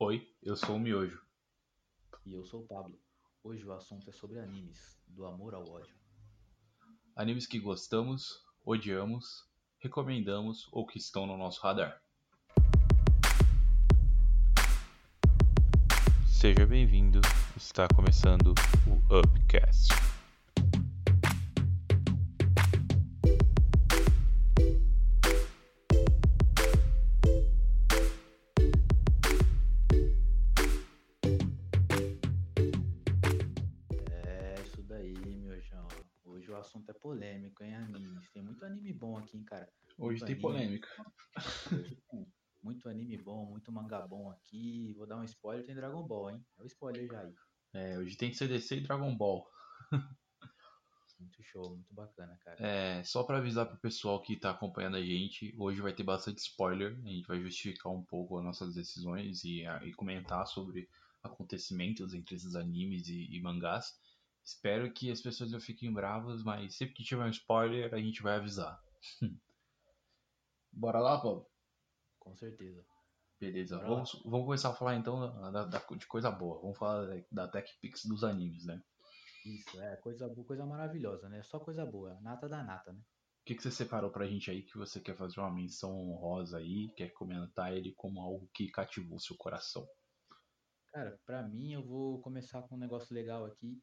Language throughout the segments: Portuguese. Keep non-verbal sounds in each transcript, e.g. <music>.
Oi, eu sou o Miojo. E eu sou o Pablo. Hoje o assunto é sobre animes, do amor ao ódio. Animes que gostamos, odiamos, recomendamos ou que estão no nosso radar. Seja bem-vindo, está começando o Upcast. Aqui, hein, cara. Hoje Muito tem anime. polêmica. Hoje tem muito anime bom, muito mangá bom aqui. Vou dar um spoiler, tem Dragon Ball, hein? É o spoiler já aí. É, hoje tem CDC e Dragon Ball. Muito show, muito bacana, cara. É, só pra avisar pro pessoal que tá acompanhando a gente, hoje vai ter bastante spoiler. A gente vai justificar um pouco as nossas decisões e, a- e comentar sobre acontecimentos entre esses animes e, e mangás. Espero que as pessoas não fiquem bravas, mas sempre que tiver um spoiler, a gente vai avisar. <laughs> Bora lá, Paulo? Com certeza. Beleza, Bora lá. vamos, vamos começar a falar então da- da- de coisa boa. Vamos falar da, da Tech Pix dos animes, né? Isso, é coisa, boa, coisa maravilhosa, né? Só coisa boa. Nata da nata, né? O que, que você separou pra gente aí que você quer fazer uma menção honrosa aí, quer comentar ele como algo que cativou seu coração? Cara, pra mim eu vou começar com um negócio legal aqui,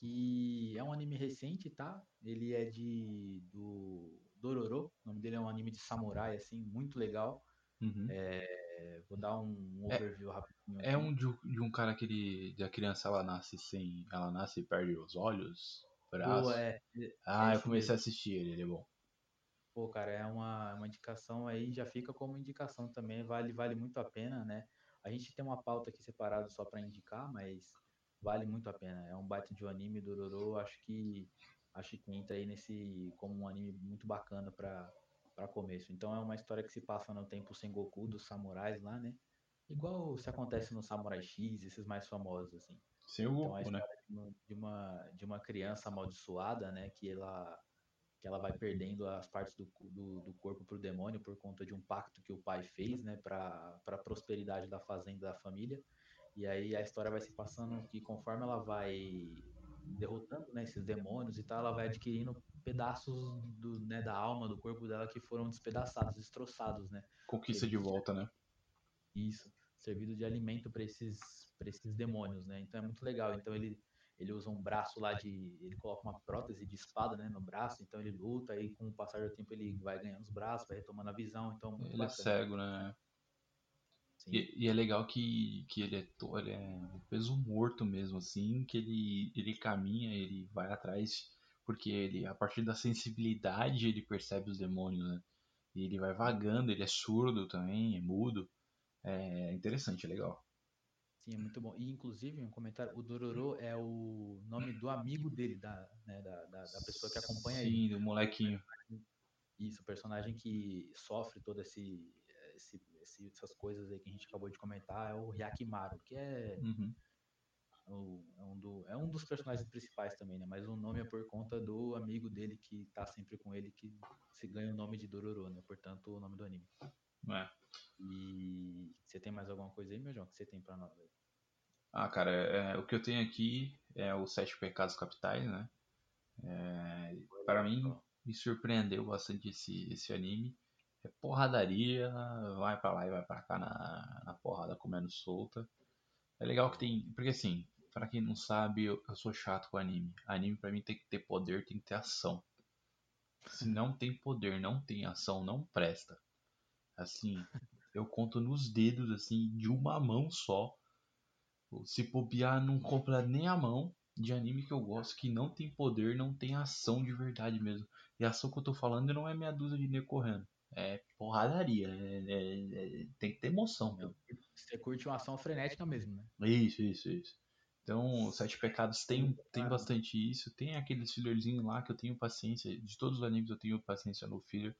que é um anime recente, tá? Ele é de do Dororo, o nome dele é um anime de samurai, assim, muito legal. Uhum. É, vou dar um É- overview rapidinho É aqui. um de, de um cara que ele. A criança ela nasce sem. Ela nasce e perde os olhos, braços. Pô, é, é ah, eu esse comecei mesmo. a assistir ele, ele é bom. Pô, cara, é uma, uma indicação aí, já fica como indicação também, vale, vale muito a pena, né? A gente tem uma pauta aqui separada só pra indicar, mas vale muito a pena. É um baita de um anime, Dororo, acho que acho que entra aí nesse como um anime muito bacana para começo. Então é uma história que se passa no tempo Sengoku dos samurais lá, né? Igual se acontece no Samurai X, esses mais famosos assim. Sem o Então, Goku, né? de uma, de uma, criança amaldiçoada, né? Que ela, que ela vai perdendo as partes do, do, do corpo pro demônio por conta de um pacto que o pai fez, né? Pra prosperidade da fazenda da família. E aí a história vai se passando que conforme ela vai derrotando né, esses demônios e tal, ela vai adquirindo pedaços do, né, da alma, do corpo dela que foram despedaçados, destroçados, né? Conquista de volta, né? Isso, servido de alimento para esses, pra esses demônios, né? Então é muito legal. Então ele, ele usa um braço lá de. Ele coloca uma prótese de espada, né, no braço, então ele luta, e com o passar do tempo ele vai ganhando os braços, vai retomando a visão, então muito Ele é bacana. cego, né? Sim. E, e é legal que, que ele, é, ele é um peso morto mesmo, assim, que ele, ele caminha, ele vai atrás, porque ele, a partir da sensibilidade, ele percebe os demônios, né? E ele vai vagando, ele é surdo também, é mudo. É interessante, é legal. Sim, é muito bom. E inclusive, um comentário, o Dororo é o nome do amigo dele, da, né, da, da, da pessoa que acompanha ele. Sim, do molequinho. Isso, o personagem que sofre todo esse, esse, esse- essas coisas aí que a gente acabou de comentar é o Hyakimaru, que é Uhum. o- é, um do- é um dos personagens principais também, né? Mas o nome é por conta do amigo dele que tá sempre com ele, que se ganha o nome de Dororo, né? Portanto, o nome do anime. É. E você tem mais alguma coisa aí, meu João, que você tem pra nós? aí? Ah, cara, é, o que eu tenho aqui é os Sete Pecados Capitais, né? É, para mim, me surpreendeu bastante esse, esse anime. É porradaria, vai pra lá e vai pra cá na, na porrada comendo solta. É legal que tem. Porque assim, pra quem não sabe, eu, eu sou chato com anime. Anime pra mim tem que ter poder, tem que ter ação. Se não tem poder, não tem ação, não presta. Assim, eu conto nos dedos, assim, de uma mão só. Se bobear, não compra nem a mão de anime que eu gosto, que não tem poder, não tem ação de verdade mesmo. E a ação que eu tô falando não é meia dúzia de nego correndo. É porradaria. é- é- é- tem que ter emoção, meu. Você curte uma ação frenética mesmo, né? Isso, isso, isso. Então, Sete Pecados tem, tem bastante isso. Tem aqueles fillerzinhos lá que eu tenho paciência. De todos os animes eu tenho paciência no filler.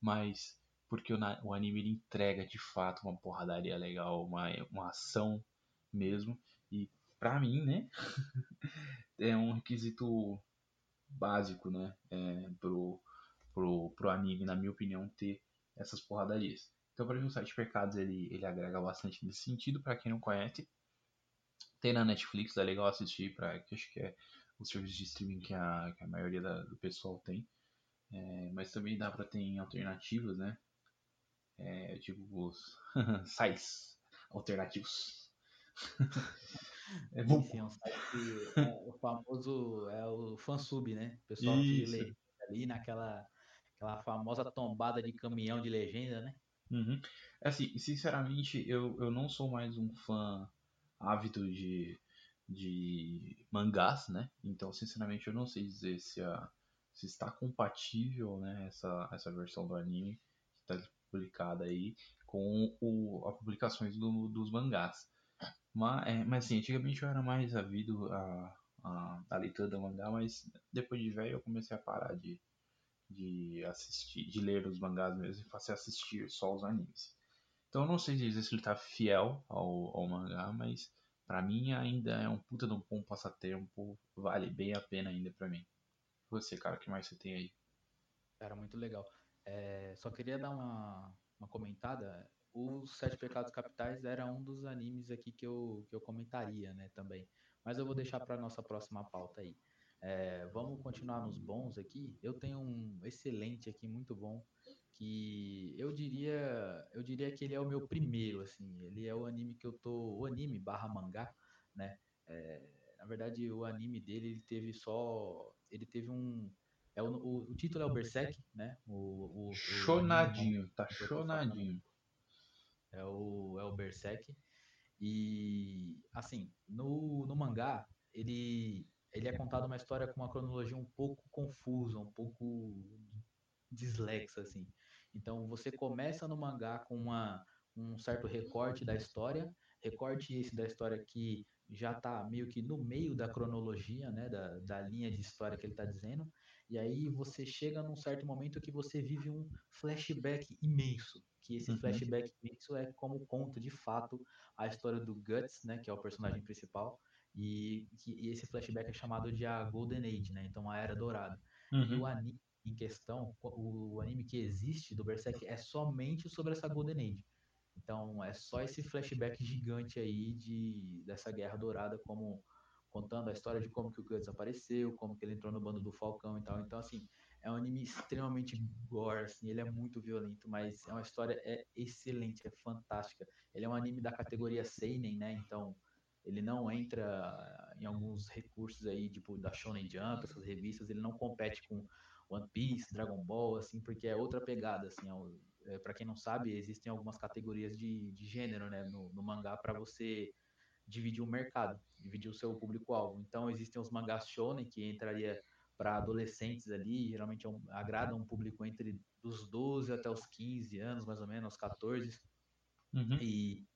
Mas porque o, o anime ele entrega de fato uma porradaria legal, uma, uma ação mesmo. E pra mim, né? <laughs> é um requisito básico, né? É, pro, pro, pro anime, na minha opinião, ter essas porradarias. Então, para mim, o Sete Pecados ele, ele agrega bastante nesse sentido. Para quem não conhece, tem na Netflix, é legal assistir, para que acho que é o serviço de streaming que a, que a maioria da, do pessoal tem. É, mas também dá para ter alternativas, né? É, tipo os <laughs> sites alternativos. <laughs> é bom. Sim, é um site que é o famoso é o fansub, né? O pessoal Isso. que lê ali naquela aquela famosa tombada de caminhão de legenda, né? Uhum. Assim, sinceramente, eu, eu não sou mais um fã ávido de, de mangás, né? Então, sinceramente, eu não sei dizer se, a, se está compatível, né, essa, essa versão do anime que está publicada aí com o, as publicações do, dos mangás. Mas, é, mas assim, antigamente eu era mais avido a, a, a leitura do mangá, mas depois de velho eu comecei a parar de, de assistir, de ler os mangás mesmo e a assistir só os animes. Então eu não sei dizer se ele tá fiel ao, ao mangá, mas para mim ainda é um puta de um bom passatempo, vale bem a pena ainda para mim. Você, cara, o que mais você tem aí? Cara, muito legal. É, só queria dar uma, uma comentada. Os Sete Pecados Capitais era um dos animes aqui que eu, que eu comentaria, né, também. Mas eu vou deixar para nossa próxima pauta aí. É, vamos continuar nos bons aqui. Eu tenho um excelente aqui, muito bom, que eu diria, eu diria que ele é o meu primeiro, assim. Ele é o anime que eu tô, o anime barra mangá, né? É, na verdade, o anime dele, ele teve só, ele teve um, é o, o, o título é o Berserk, né? O, o, chonadinho, tá chonadinho. É o, é o Berserk. E, assim, no, no mangá, ele ele é contado uma história com uma cronologia um pouco confusa, um pouco dislexa, assim. Então, você começa no mangá com uma, um certo recorte da história, recorte esse da história que já está meio que no meio da cronologia, né, da, da linha de história que ele está dizendo, e aí você chega num certo momento que você vive um flashback imenso, que esse uhum. flashback imenso é como conta de fato a história do Guts, né, que é o personagem principal, e, e esse flashback é chamado de a Golden Age, né? Então a Era Dourada. Uhum. E o uhum. anime em questão, o, o anime que existe do Berserk é somente sobre essa Golden Age. Então é só esse flashback gigante aí de dessa Guerra Dourada, como contando a história de como que o Guts apareceu, como que ele entrou no bando do Falcão e tal. Então assim, é um anime extremamente gore, assim, ele é muito violento, mas é uma história é excelente, é fantástica. Ele é um anime da categoria seinen, né? Então ele não entra em alguns recursos aí, tipo da Shonen Jump, essas revistas, ele não compete com One Piece, Dragon Ball, assim, porque é outra pegada, assim, é, é para quem não sabe, existem algumas categorias de, de gênero, né, no, no mangá para você dividir o mercado, dividir o seu público-alvo. Então, existem os mangás shonen, que entraria para adolescentes ali, geralmente é um, agrada um público entre dos 12 até os 15 anos, mais ou menos, aos 14. Uhum. E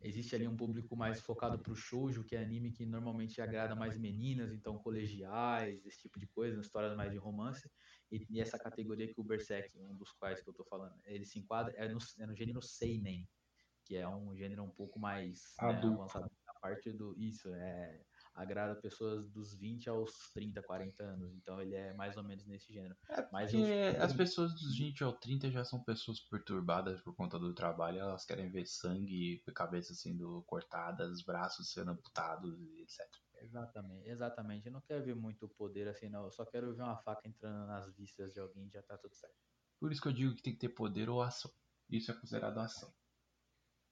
Existe ali um público mais focado para o shoujo, que é anime que normalmente agrada mais meninas, então colegiais, esse tipo de coisa, histórias mais de romance. E, e, essa categoria que o Berserk, um dos quais que eu estou falando, ele se enquadra é no, é no gênero seinen, que é um gênero um pouco mais né, avançado. A parte do isso é agrada pessoas dos 20 aos 30, 40 anos. Então ele é mais ou menos nesse gênero. É Mas as pessoas dos 20 aos 30 já são pessoas perturbadas por conta do trabalho. Elas querem ver sangue, cabeças sendo cortadas, braços sendo amputados, etc. Exatamente, exatamente. Eu não quero ver muito poder assim, não. Eu só quero ver uma faca entrando nas vistas de alguém e já tá tudo certo. Por isso que eu digo que tem que ter poder ou ação. Isso é considerado ação.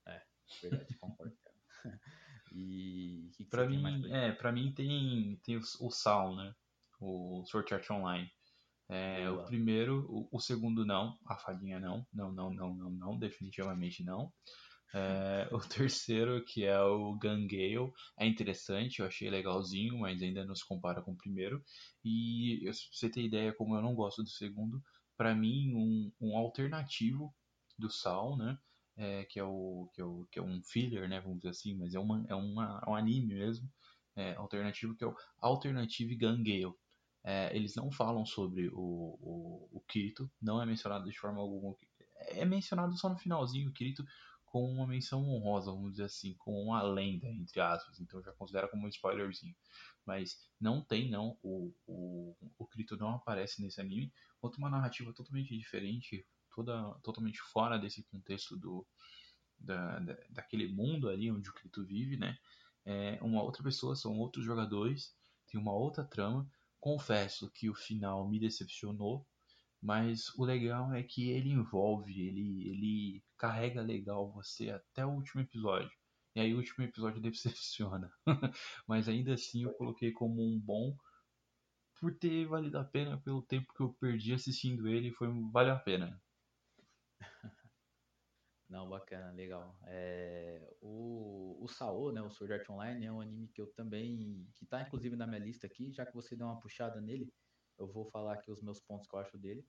É, verdade, concordo. <laughs> E que que pra mim, é, para mim tem tem o, o Sal, né? O Sword Art Online. É, o primeiro, o, o, segundo não, a fadinha não, não, não, não, não, não, definitivamente não. É, <laughs> o terceiro, que é o Gangale, é interessante, eu achei legalzinho, mas ainda não se compara com o primeiro. E pra você ter ideia como eu não gosto do segundo, para mim um, um alternativo do Sal, né? É, que, é o, que, é o, que é um filler, né, vamos dizer assim, mas é, uma, é, uma, é um anime mesmo, é, alternativo, que é o Alternative Gun Gale. É, eles não falam sobre o, o, o Kirito, não é mencionado de forma alguma. É mencionado só no finalzinho o Kirito com uma menção honrosa, vamos dizer assim, com uma lenda, entre aspas, então já considera como um spoilerzinho. Mas não tem, não, o, o, o Kirito não aparece nesse anime. Outra uma narrativa totalmente diferente, toda, totalmente fora desse contexto do, da, da, daquele mundo ali onde o Kirito vive, né? É uma outra pessoa, são outros jogadores, tem uma outra trama. Confesso que o final me decepcionou, mas o legal é que ele envolve, ele, ele carrega legal você até o último episódio. E aí o último episódio <laughs> decepciona. <laughs> mas ainda assim eu coloquei como um bom por ter valido a pena pelo tempo que eu perdi assistindo ele, foi valeu a pena. <laughs> Não, bacana, legal. É, o, o Sao, né, o Sword Art Online, é um anime que eu também, que tá inclusive na minha lista aqui, já que você deu uma puxada nele, eu vou falar aqui os meus pontos que eu acho dele.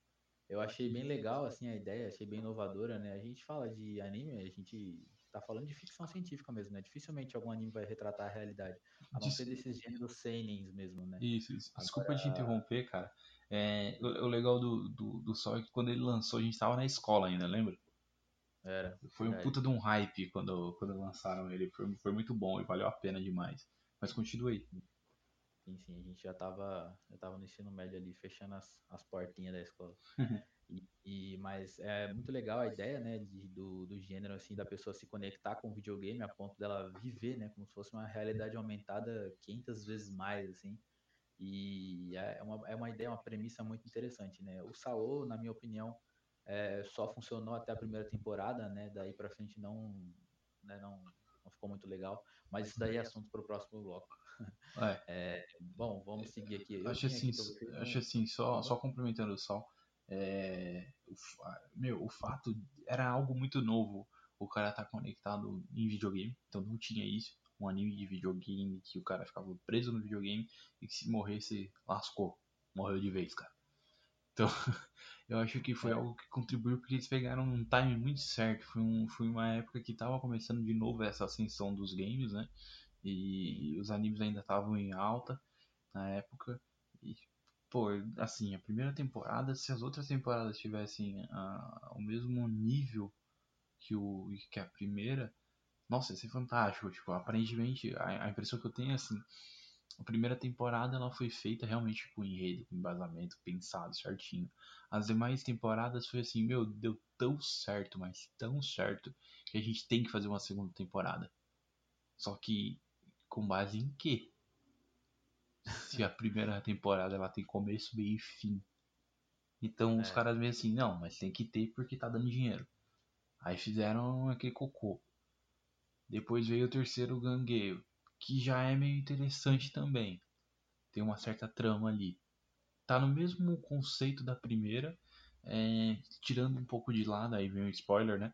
Eu achei bem legal, assim, a ideia, achei bem inovadora, né? A gente fala de anime, a gente tá falando de ficção científica mesmo, né? Dificilmente algum anime vai retratar a realidade, a não ser desses gêneros seinens mesmo, né? Isso, isso. desculpa Agora... te interromper, cara. É, o, o, legal do, do, do Sol é que quando ele lançou, a gente tava na escola ainda, lembra? Era. Foi um puta de um hype quando, quando lançaram ele. Foi, foi muito bom e valeu a pena demais. Mas continue. Sim, sim, a gente já tava, já tava no ensino médio ali, fechando as, as portinhas da escola. <laughs> e, e, mas é muito legal a ideia, né, de, do, do gênero, assim, da pessoa se conectar com o videogame a ponto dela viver, né, como se fosse uma realidade aumentada 500 vezes mais, assim. E é uma, é uma ideia, uma premissa muito interessante, né. O Saô, na minha opinião, é, só funcionou até a primeira temporada, né? Daí para frente não, né, não, não ficou muito legal. Mas isso daí é assunto para o próximo bloco. <laughs> É. É, <laughs> bom, vamos seguir aqui. Eu acho assim, aqui acho assim, só, só complementando o Sal, é, o, meu, o fato era algo muito novo. O cara tá conectado em videogame, então não tinha isso. Um anime de videogame que o cara ficava preso no videogame e que se morresse, lascou. Morreu de vez, cara. Então, <laughs> eu acho que foi é. algo que contribuiu porque eles pegaram um time muito certo. Foi, um, foi uma época que estava começando de novo essa ascensão dos games, né? E, os animes ainda estavam em alta na época. E, pô, assim, a primeira temporada, se as outras temporadas tivessem uh, o mesmo nível que, o, que a primeira, nossa, ia ser fantástico. Tipo, aparentemente, a, a impressão que eu tenho é assim a primeira temporada ela foi feita realmente com enredo, com embasamento, pensado certinho. As demais temporadas foi assim, meu, deu tão certo, mas tão certo, que a gente tem que fazer uma segunda temporada. Só que com base em quê? <laughs> Se a primeira temporada ela tem começo, meio e fim. Então é. os caras meio assim, não, mas tem que ter porque tá dando dinheiro. Aí fizeram aquele cocô. Depois veio o terceiro gangueio que já é meio interessante também. Tem uma certa trama ali. Tá no mesmo conceito da primeira, é, tirando um pouco de lado, aí vem o spoiler, né?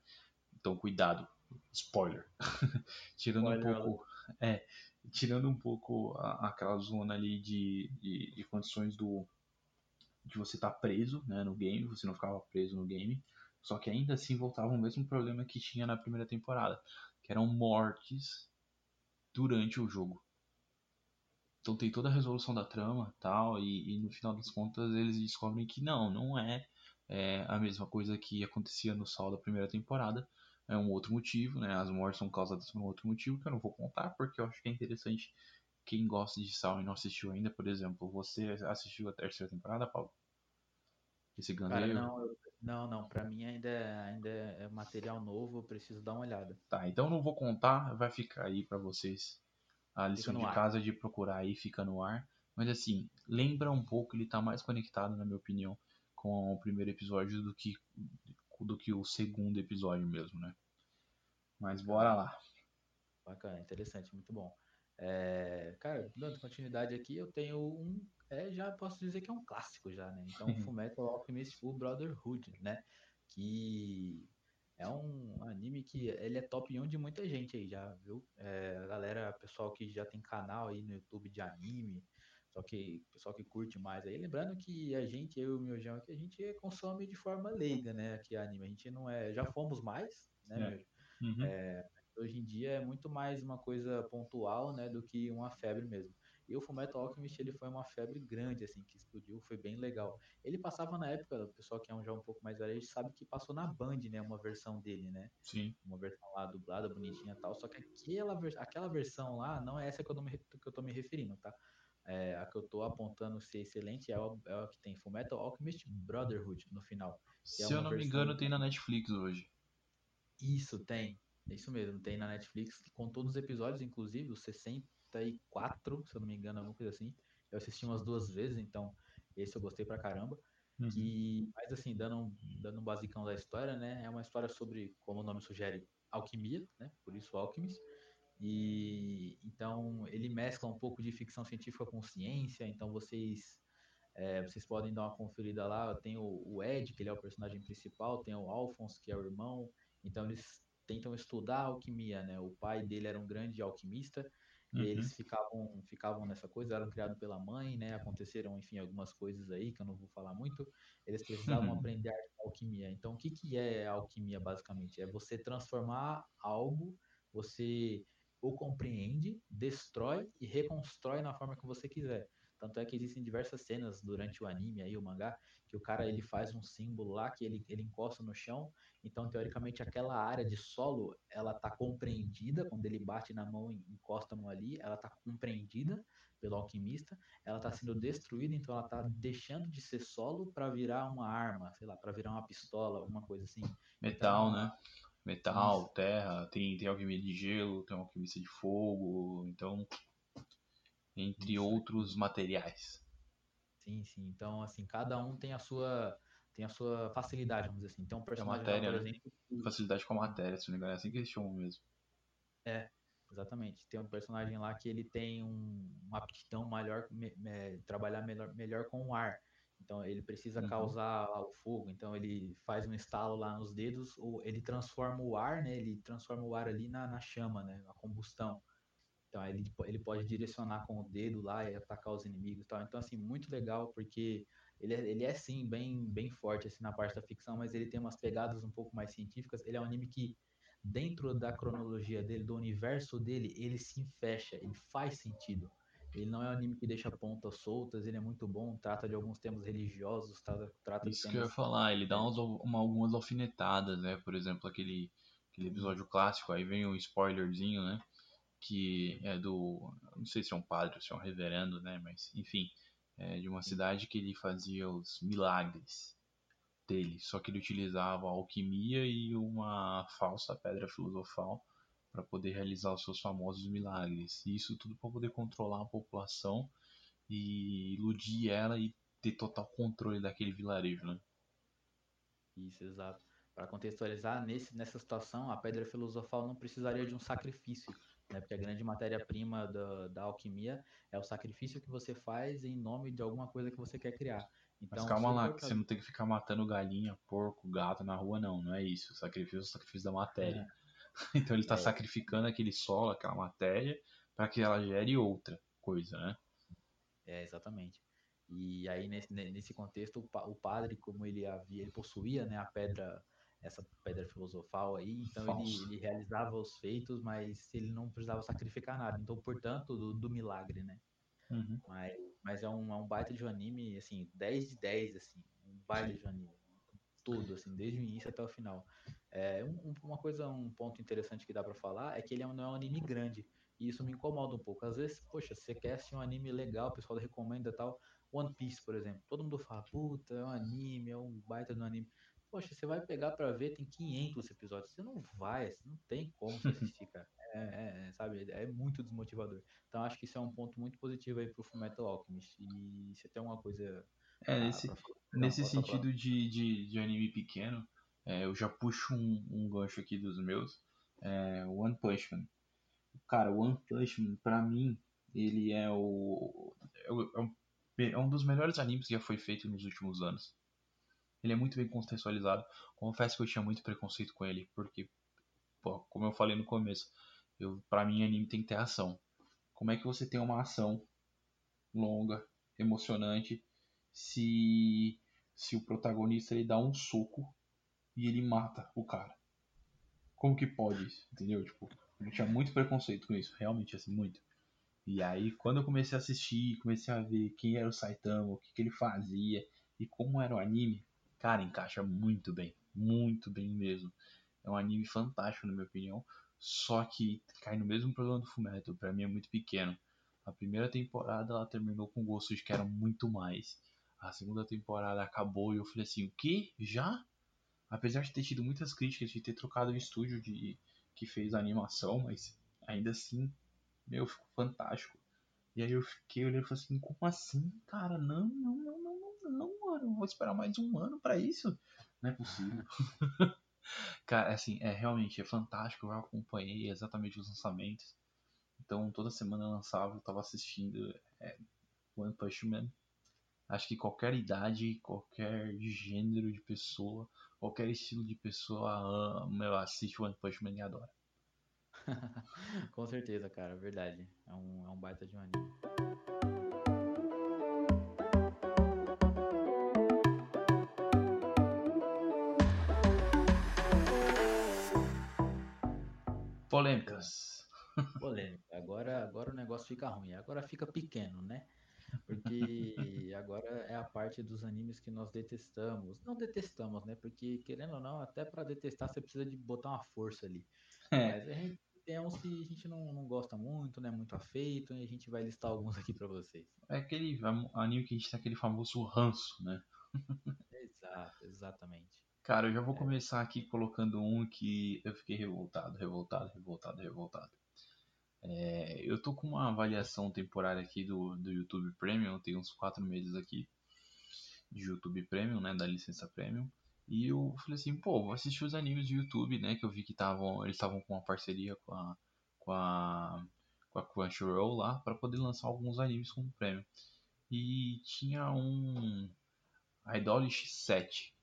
Então cuidado, spoiler. <laughs> tirando spoiler, um pouco, é, tirando um pouco a, aquela zona ali de, de, de, condições do de você estar tá preso, né, no game, você não ficava preso no game. Só que ainda assim voltava o mesmo problema que tinha na primeira temporada, eram mortes durante o jogo. Então tem toda a resolução da trama tal, e, e no final das contas eles descobrem que não, não é, é, a mesma coisa que acontecia no Sol da primeira temporada. É um outro motivo, né? As mortes são causadas por um outro motivo que eu não vou contar, porque eu acho que é interessante quem gosta de Sal e não assistiu ainda, por exemplo, você assistiu a terceira temporada, Paulo? Esse Cara, não, não, não, pra mim ainda, é, ainda é material novo, eu preciso dar uma olhada. Tá, então não vou contar, vai ficar aí para vocês a lição de ar. casa de procurar aí, fica no ar. Mas assim, lembra um pouco, ele tá mais conectado, na minha opinião, com o primeiro episódio do que, do que o segundo episódio mesmo, né? Mas bora lá. Bacana, interessante, muito bom. É, cara, dando continuidade aqui, eu tenho um é, já posso dizer que é um clássico já, né? Então, <laughs> Fullmetal Alchemist Full Brotherhood, né? Que é um anime que ele é top 1 de muita gente aí já, viu? É, galera, pessoal que já tem canal aí no YouTube de anime, só que pessoal que curte mais aí, lembrando que a gente, eu e o Miojão aqui, a gente consome de forma leiga, né? Aqui anime, a gente não é, já fomos mais, né? É. Uhum. É, hoje em dia é muito mais uma coisa pontual, né, do que uma febre mesmo. E o Fullmetal Alchemist, ele foi uma febre grande, assim, que explodiu, foi bem legal. Ele passava na época, o pessoal que é um, já um pouco mais velho, sabe que passou na Band, né, uma versão dele, né? Sim. Uma versão lá dublada, bonitinha e tal, só que aquela, aquela versão lá não é essa que eu, me, que eu tô me referindo, tá? É, a que eu tô apontando ser excelente é a, é a que tem Fullmetal Alchemist Brotherhood no final. É Se eu não me engano, tem na Netflix hoje. Isso, tem. É isso mesmo, tem na Netflix, com todos os episódios, inclusive os 64, se eu não me engano, alguma coisa assim. Eu assisti umas duas vezes, então esse eu gostei pra caramba. Uhum. E, mas assim, dando um, dando um basicão da história, né? É uma história sobre, como o nome sugere, alquimia, né? Por isso Alchemist. E então ele mescla um pouco de ficção científica com ciência, então vocês é, vocês podem dar uma conferida lá. Tem o, o, Ed, que ele é o personagem principal, tem o Alphonse, que é o irmão. Então eles tentam estudar a alquimia, né? O pai dele era um grande alquimista uhum. e eles ficavam ficavam nessa coisa, eram criados pela mãe, né? Aconteceram, enfim, algumas coisas aí que eu não vou falar muito. Eles precisavam uhum. aprender a alquimia. Então, o que que é alquimia basicamente? É você transformar algo, você o compreende, destrói e reconstrói na forma que você quiser. Tanto é que existem diversas cenas durante o anime aí, o mangá, que o cara ele faz um símbolo lá que ele, ele encosta no chão. Então, teoricamente, aquela área de solo, ela tá compreendida quando ele bate na mão e encosta a mão ali, ela tá compreendida pelo alquimista, ela tá sendo destruída, então ela tá deixando de ser solo para virar uma arma, sei lá, para virar uma pistola, alguma coisa assim. Metal, então, né? metal, Isso. terra, tem, tem alquimia de gelo, tem alquimista de fogo, então entre Isso. outros materiais. Sim, sim. Então, assim, cada um tem a sua tem a sua facilidade, vamos dizer assim. Então, um personagem, matéria, lá, por né? exemplo, né? facilidade com a matéria, se não me engano, é assim que eles chamam mesmo. É, exatamente. Tem um personagem lá que ele tem um, uma aptidão maior, me, me, trabalhar melhor, melhor com o ar. Então ele precisa uhum. causar o fogo, então ele faz um estalo lá nos dedos, ou ele transforma o ar, né? Ele transforma o ar ali na, na chama, né? Na combustão. Então ele, ele pode direcionar com o dedo lá e atacar os inimigos e tal. Então, assim, muito legal, porque ele é, ele é sim bem, bem forte assim, na parte da ficção, mas ele tem umas pegadas um pouco mais científicas. Ele é um anime que, dentro da cronologia dele, do universo dele, ele se fecha, ele faz sentido. Ele não é um anime que deixa pontas soltas, ele é muito bom, trata de alguns temas religiosos, trata, trata Isso de temas... que eu ia falar, ele dá uns, uma, algumas alfinetadas, né? Por exemplo, aquele, aquele episódio clássico, aí vem um spoilerzinho, né? Que é do. Não sei se é um padre ou se é um reverendo, né? Mas, enfim, é de uma cidade que ele fazia os milagres dele, só que ele utilizava alquimia e uma falsa pedra filosofal para poder realizar os seus famosos milagres. E isso tudo para poder controlar a população e iludir ela e ter total controle daquele vilarejo, né? Isso, exato. Para contextualizar, nesse, nessa situação, a pedra filosofal não precisaria de um sacrifício, né? Porque a grande matéria-prima da, da alquimia é o sacrifício que você faz em nome de alguma coisa que você quer criar. Então, Mas calma lá, que você não tem que ficar matando galinha, porco, gato na rua, não. Não é isso. O sacrifício é o sacrifício da matéria. É. <laughs> Então ele está é. sacrificando aquele solo, aquela matéria, para que ela gere outra coisa, né? É, exatamente. E aí, nesse, nesse contexto, o padre, como ele havia, ele possuía né, a pedra, essa pedra filosofal aí, então ele, ele, realizava os feitos, mas ele não precisava sacrificar nada. Então, portanto, do, do milagre, né? Uhum. Mas, mas é, um, é um baita de um anime, assim, 10 de 10, assim, um baita de um anime. Tudo, assim, desde o início até o final. É, um, uma coisa, um ponto interessante que dá para falar é que ele é não é um anime grande. E isso me incomoda um pouco. Às vezes, poxa, você quer assistir um anime legal, o pessoal recomenda tal. One Piece, por exemplo. Todo mundo fala, puta, é um anime, é um baita do anime. Poxa, você vai pegar para ver, tem 500 episódios. Você não vai, não tem como você assistir, cara. <laughs> É, é, é, sabe, é muito desmotivador. Então acho que isso é um ponto muito positivo aí pro Fullmetal Alchemist. E você tem alguma coisa. É, nesse, nesse sentido de, de, de anime pequeno, é, eu já puxo um, um gancho aqui dos meus. É, One Punch Man. Cara, One Punch Man, pra mim, ele é o, é, o, é, um, é um dos melhores animes que já foi feito nos últimos anos. Ele é muito bem contextualizado. Confesso que eu tinha muito preconceito com ele, porque, pô, como eu falei no começo, eu, pra mim anime tem que ter ação. Como é que você tem uma ação longa, emocionante, se, se o protagonista ele dá um soco e ele mata o cara. Como que pode isso? Entendeu? Tipo, eu tinha muito preconceito com isso, realmente, assim, muito. E aí, quando eu comecei a assistir, comecei a ver quem era o Saitama, o que, que ele fazia e como era o anime, cara, encaixa muito bem, muito bem mesmo. É um anime fantástico, na minha opinião, só que cai no mesmo problema do Fullmetal, pra mim é muito pequeno. A primeira temporada ela terminou com gosto de que era muito mais. A segunda temporada acabou e eu falei assim, o que? Já? Apesar de ter tido muitas críticas, de ter trocado o estúdio de que fez a animação, mas ainda assim, meu, ficou fantástico. E aí eu fiquei olhando e falei assim, como assim, cara? Não, não, não, não, não, mano. Vou esperar mais um ano para isso. Não é possível. <laughs> cara, assim, é realmente é fantástico. Eu acompanhei exatamente os lançamentos. Então toda semana lançava, eu tava assistindo é, One Punch Man. Acho que qualquer idade, qualquer gênero de pessoa, qualquer estilo de pessoa meu, assiste One Punch Man e adora. <laughs> Com certeza, cara, verdade. É um, é um baita de um anime. Polêmicas. Polêmica. Agora, agora o negócio fica ruim. Agora fica pequeno, né? Porque <laughs> agora é a parte dos animes que nós detestamos. Não detestamos, né? Porque, querendo ou não, até para detestar você precisa de botar uma força ali. É. Mas a gente tem uns que a gente não, não gosta muito, né? Muito afeito, e a gente vai listar alguns aqui para vocês. É aquele anime que a gente tem aquele famoso ranço, né? Exato, exatamente. Cara, eu já vou é. começar aqui colocando um que eu fiquei revoltado, revoltado, revoltado, revoltado. É, eu tô com uma avaliação temporária aqui do, do YouTube Premium, tem uns 4 meses aqui de YouTube Premium, né, da licença Premium. E eu falei assim, pô, vou assistir os animes do YouTube, né, que eu vi que tavam, eles estavam com uma parceria com a, com a, com a Crunchyroll lá, para poder lançar alguns animes como prêmio. E tinha um Idolish 7.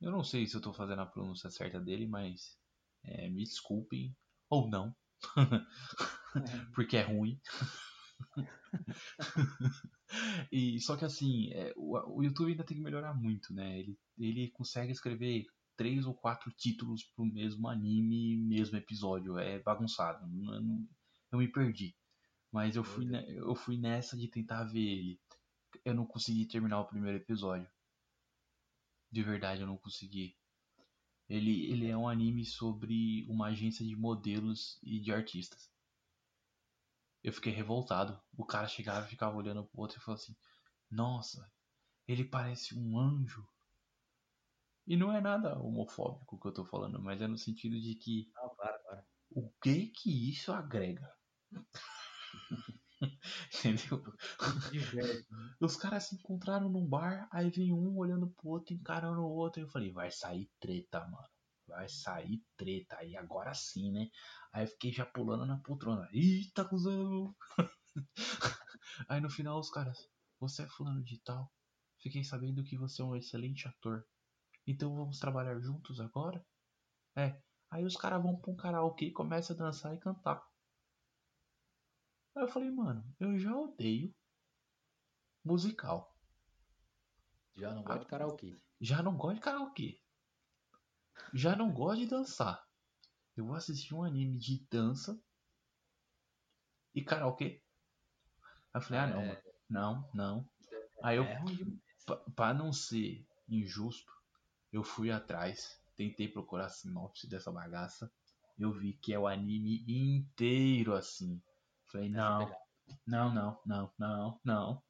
Eu não sei se eu tô fazendo a pronúncia certa dele, mas é, me desculpem, ou não, <laughs> porque é ruim. <laughs> e só que assim, é, o, o, YouTube ainda tem que melhorar muito, né? Ele, ele consegue escrever três ou quatro títulos pro mesmo anime, mesmo episódio. É bagunçado. Não, não, eu me perdi. Mas eu fui, eu fui nessa de tentar ver ele. Eu não consegui terminar o primeiro episódio. De verdade, eu não consegui. Ele, ele é um anime sobre uma agência de modelos e de artistas. Eu fiquei revoltado. O cara chegava e ficava olhando pro outro e falou assim: Nossa, ele parece um anjo. E não é nada homofóbico que eu tô falando, mas é no sentido de que. Não, claro, claro. O que que isso agrega? <laughs> Entendeu? <laughs> Os caras se encontraram num bar, aí vem um olhando pro outro, encarando o outro. E eu falei, vai sair treta, mano. Vai sair treta. Aí agora sim, né? Aí fiquei já pulando na poltrona. Eita, cuzão! <laughs> aí no final os caras, você é fulano de tal. Fiquei sabendo que você é um excelente ator. Então vamos trabalhar juntos agora? É. Aí os caras vão pra um karaokê e começam a dançar e cantar. Aí eu falei, mano, eu já odeio musical. Já não gosto de karaokê. Já não gosto de karaokê. Já não gosto de dançar. Eu vou assistir um anime de dança e karaokê. Aí eu falei, ah não, é... não, não. Aí eu, é pra não ser injusto, eu fui atrás, tentei procurar a sinopse dessa bagaça. Eu vi que é o anime inteiro assim. Falei, não, não, não, não, não, não.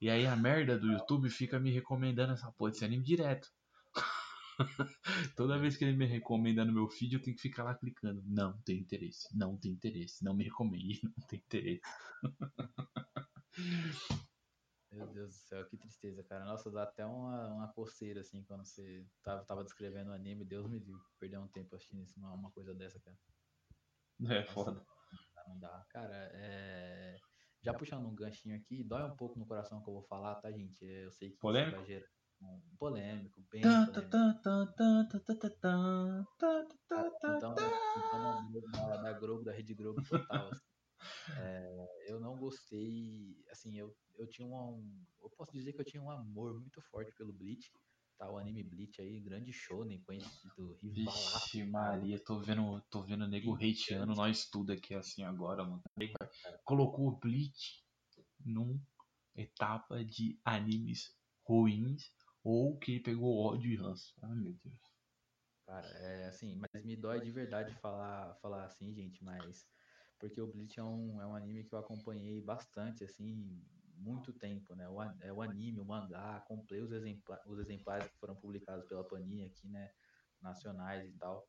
E aí a merda do YouTube fica me recomendando essa porra desse anime direto. <laughs> Toda vez que ele me recomenda no meu feed, eu tenho que ficar lá clicando. Não tem interesse, não tem interesse, não me recomende, <laughs> não tem interesse. Meu Deus do céu, que tristeza, cara. Nossa, dá até uma, uma coceira assim quando você tava, tava descrevendo o anime. Deus me livre, perder um tempo assistindo isso, uma, uma coisa dessa, cara. É, Nossa, foda não dá. Cara, é... já puxando um ganchinho aqui, dói um pouco no coração que eu vou falar, tá, gente? Eu sei que polêmico? vai gerar um polêmico, bem polêmico. Então, então da Globo, da Rede Globo total. Assim. É, eu não gostei, assim, eu, eu tinha um, eu posso dizer que eu tinha um amor muito forte pelo Bleach, Tá o anime Bleach aí, grande shonen, conhecido, rivalaço. Vixe Maria, tô vendo, tô vendo nego hateando nós tudo aqui assim agora, mano. Colocou o Bleach num etapa de animes ruins ou que pegou ódio e ranço. Ai meu Deus. Cara, é assim, mas me dói de verdade falar, falar assim, gente, mas porque o Bleach é um, é um anime que eu acompanhei bastante, assim, muito tempo, né? O, é o anime, o mangá, comprei os, exempla os exemplares que foram publicados pela Panini aqui, né? Nacionais e tal.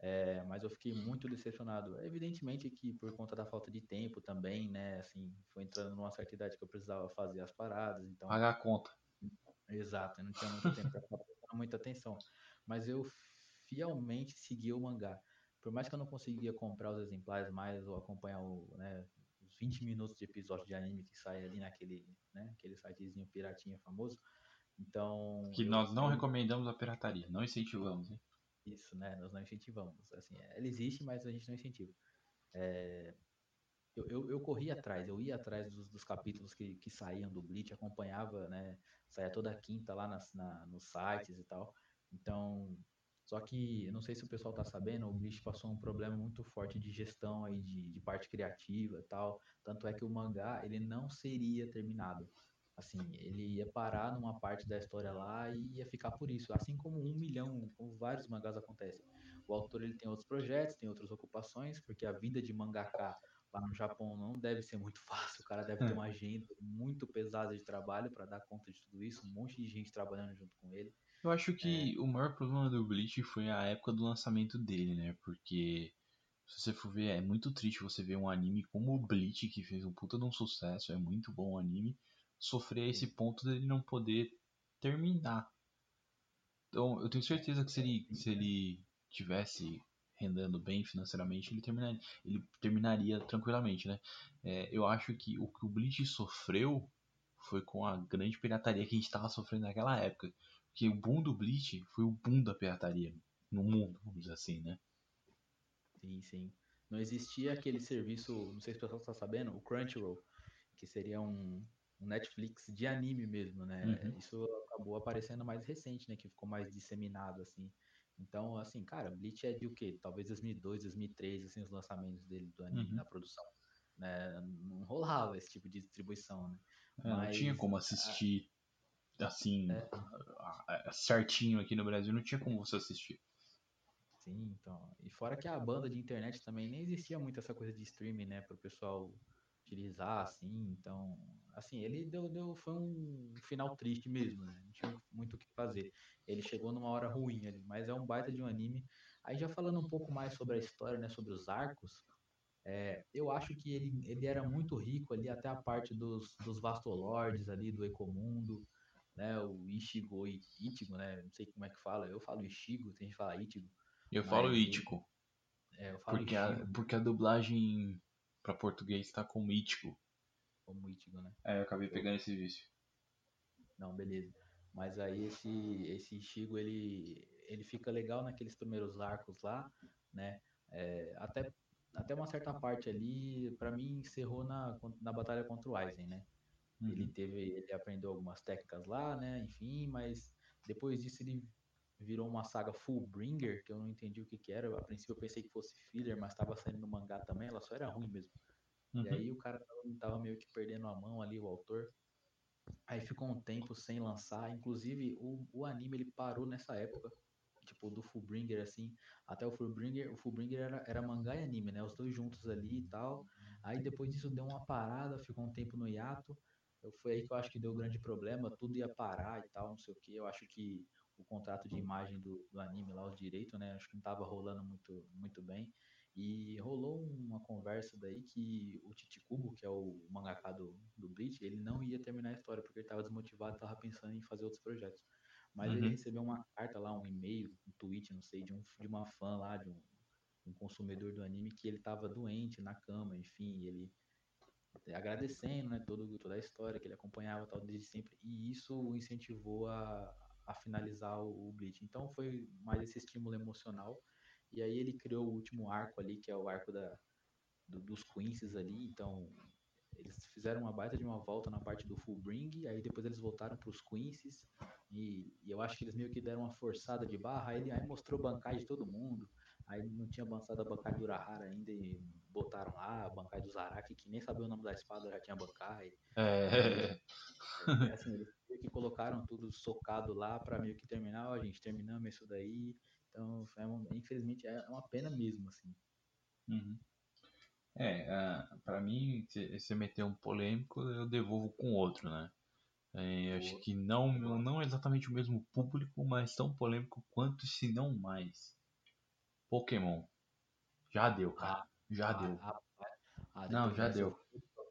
É, mas eu fiquei muito decepcionado. Evidentemente que por conta da falta de tempo também, né? Assim, foi entrando numa certa idade que eu precisava fazer as paradas, então... Pagar a conta. Exato, eu não tinha muito tempo para muita atenção. Mas eu fielmente segui o mangá. Por mais que eu não conseguia comprar os exemplares mais ou acompanhar o, né, os 20 minutos de episódio de anime que sai ali naquele, né, aquele sitezinho piratinha famoso. Então. Que nós não eu... recomendamos a pirataria, não incentivamos, hein? Isso, né? Nós não incentivamos. Assim, ela existe, mas a gente não incentiva. É... Eu, eu, eu, corri atrás, eu ia atrás dos, dos capítulos que, que saíam do Bleach, acompanhava, né? Saía toda quinta lá nas, na, nos sites e tal. Então, só que, não sei se o pessoal tá sabendo, o Bleach passou um problema muito forte de gestão aí, de, de parte criativa e tal. Tanto é que o mangá, ele não seria terminado. Assim, ele ia parar numa parte da história lá e ia ficar por isso. Assim como um milhão, como vários mangás acontecem. O autor, ele tem outros projetos, tem outras ocupações, porque a vida de mangaka lá no Japão não deve ser muito <laughs> fácil. O cara deve ter é. uma agenda muito pesada de trabalho para dar conta de tudo isso, um monte de gente trabalhando junto com ele. Eu acho que é. o maior problema do Bleach foi a época do lançamento dele, né? Porque se você for ver, é muito triste você ver um anime como o Bleach, que fez um puta de um sucesso, é muito bom o anime, sofrer a esse ponto dele não poder terminar. Então, eu tenho certeza que se ele, se ele tivesse rendendo bem financeiramente, ele terminaria, ele terminaria tranquilamente, né? É, eu acho que o que o Bleach sofreu foi com a grande pirataria que a gente estava sofrendo naquela época. Porque o boom do Bleach foi o boom da pirataria no mundo, vamos dizer assim, né? Sim, sim. Não existia aquele serviço, não sei se o pessoal está sabendo, o Crunchyroll, que seria um, um Netflix de anime mesmo, né? Uhum. Isso acabou aparecendo mais recente, né? Que ficou mais disseminado, assim. Então, assim, cara, Bleach é de o quê? Talvez 2002, 2003, assim, os lançamentos dele do anime uhum. na produção. Né? Não rolava esse tipo de distribuição, né? É, Mas, não tinha como assistir assim, é. certinho aqui no Brasil, não tinha como você assistir. Sim, então. E fora que a banda de internet também nem existia muito essa coisa de streaming, né, para o pessoal utilizar, assim. Então, assim, ele deu, deu foi um final triste mesmo, né? Não tinha muito o que fazer. Ele chegou numa hora ruim ali, mas é um baita de um anime. Aí já falando um pouco mais sobre a história, né, sobre os arcos, é, eu acho que ele, ele era muito rico ali até a parte dos, dos Vastolords ali, do Ecomundo, né? O Ichigo e Ichigo, né? Não sei como é que fala. Eu falo Ichigo, tem gente que fala Ichigo. Eu falo Ichigo. É, eu falo porque Ichigo. A, porque a dublagem para português tá como Ichigo. Como Ichigo, né? É, eu acabei pegando esse vício. Não, beleza. Mas aí esse esse Ichigo ele ele fica legal naqueles primeiros arcos lá, né? É, até até uma certa parte ali, para mim encerrou na na batalha contra o Aizen, né? Uhum. Ele teve, ele aprendeu algumas técnicas lá, né? Enfim, mas depois disso ele virou uma saga Fullbringer, que eu não entendi o que que era. A princípio eu pensei que fosse filler, mas estava saindo no mangá também, ela só era ruim mesmo. Uhum. E aí o cara tava, meio que perdendo a mão ali, o autor. Aí ficou um tempo sem lançar, inclusive o, o anime ele parou nessa época, tipo do Fullbringer assim, até o Fullbringer, o Fullbringer era, era mangá e anime, né, os dois juntos ali e tal. Aí depois disso deu uma parada, ficou um tempo no hiato. Eu, foi aí que eu acho que deu um grande problema, tudo ia parar e tal, não sei o que. Eu acho que o contrato de imagem do, do anime lá, os direitos, né? Acho que não estava rolando muito, muito bem. E rolou uma conversa daí que o Titicubo, que é o mangaka do, do Bleach, ele não ia terminar a história, porque ele estava desmotivado, estava pensando em fazer outros projetos. Mas uhum. ele recebeu uma carta lá, um e-mail, um tweet, não sei, de, um, de uma fã lá, de um, um consumidor do anime, que ele estava doente na cama, enfim, ele agradecendo, né, todo, toda a história que ele acompanhava tal desde sempre, e isso o incentivou a, a finalizar o, o Bleach. Então foi mais esse estímulo emocional, e aí ele criou o último arco ali, que é o arco da, do, dos Quinces ali, então eles fizeram uma baita de uma volta na parte do Fullbring, aí depois eles voltaram para os Quinces, e, e, eu acho que eles meio que deram uma forçada de barra, aí ele aí mostrou bancais de todo mundo, aí não tinha avançado a bancada do Urahara ainda, e botaram lá a bancada do Zaraki, que nem sabia o nome da espada, já tinha bancada. É. é <laughs> assim, eles que colocaram tudo socado lá para meio que terminar, ó, gente, terminamos isso daí, então, é infelizmente, é uma pena mesmo, assim. Uhum. É, uh, pra mim, se você meter um polêmico, eu devolvo com outro, né? É, acho que não, não exatamente o mesmo público, mas tão polêmico quanto, se não mais. Pokémon. Já deu, cara. Ah, já ah, deu. Ah, ah, não, já deu.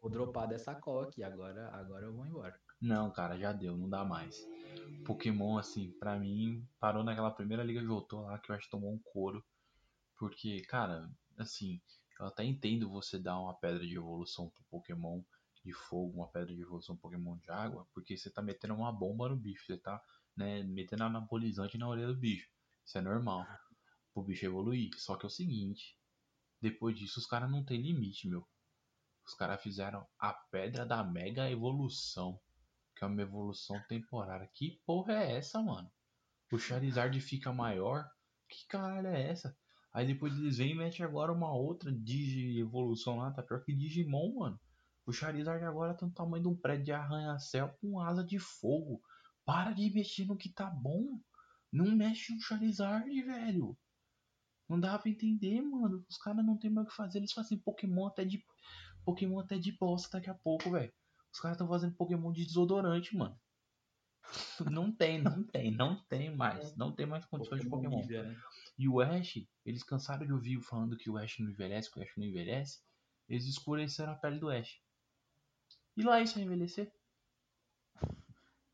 Vou dropar dessa call aqui, agora, agora eu vou embora. Não, cara, já deu, não dá mais. Pokémon, assim, pra mim, parou naquela primeira liga de Jotô lá que eu acho que tomou um couro. Porque, cara, assim, eu até entendo você dar uma pedra de evolução pro Pokémon de fogo, uma pedra de evolução Pokémon de água, porque você tá metendo uma bomba no bicho, você tá, né, metendo anabolizante na orelha do bicho. Isso é normal. Pro bicho evoluir. Só que é o seguinte, depois disso os caras não tem limite, meu. Os caras fizeram a pedra da mega evolução, que é uma evolução temporária. Que porra é essa, mano? O Charizard fica maior? Que caralho é essa? Aí depois eles vêm e metem agora uma outra Digi evolução lá, tá pior que Digimon, mano. O Charizard agora tem o tamanho de um prédio de arranha-céu com asa de fogo. Para de mexer no que tá bom. Não mexe no Charizard, velho. Não dá pra entender, mano. Os caras não tem mais o que fazer. Eles fazem Pokémon até de. Pokémon até de bosta daqui a pouco, velho. Os caras estão fazendo Pokémon de desodorante, mano. <laughs> Não tem, não tem, não tem mais. Não tem mais condições de Pokémon. Né? E o Ash, eles cansaram de ouvir falando que o Ash não envelhece, que o Ash não envelhece. Eles escureceram a pele do Ash. E lá isso vai envelhecer?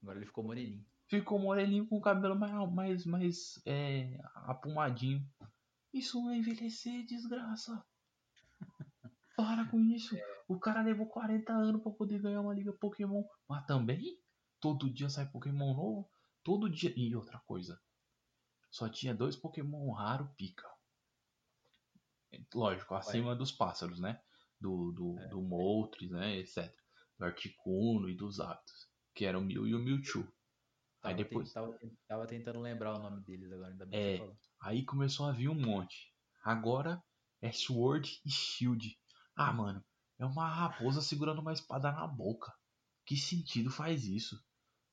Agora ele ficou moreninho. Ficou moreninho com o cabelo mais, mais, mais é, apumadinho. Isso não é envelhecer, desgraça. Para com isso. É. O cara levou 40 anos para poder ganhar uma liga Pokémon. Mas também, todo dia sai Pokémon novo. Todo dia. E outra coisa. Só tinha dois Pokémon raro pica. Lógico, acima Vai. dos pássaros, né? Do, do, é. do Moltres, né? Etc do Articuno e dos Aptos, que eram o Mew e o Mewtwo. Aí depois. Tava, tava, tentando lembrar o nome deles agora, ainda bem é, Aí começou a vir um monte. Agora é Sword e Shield. Ah, mano, é uma raposa segurando uma espada na boca. Que sentido faz isso?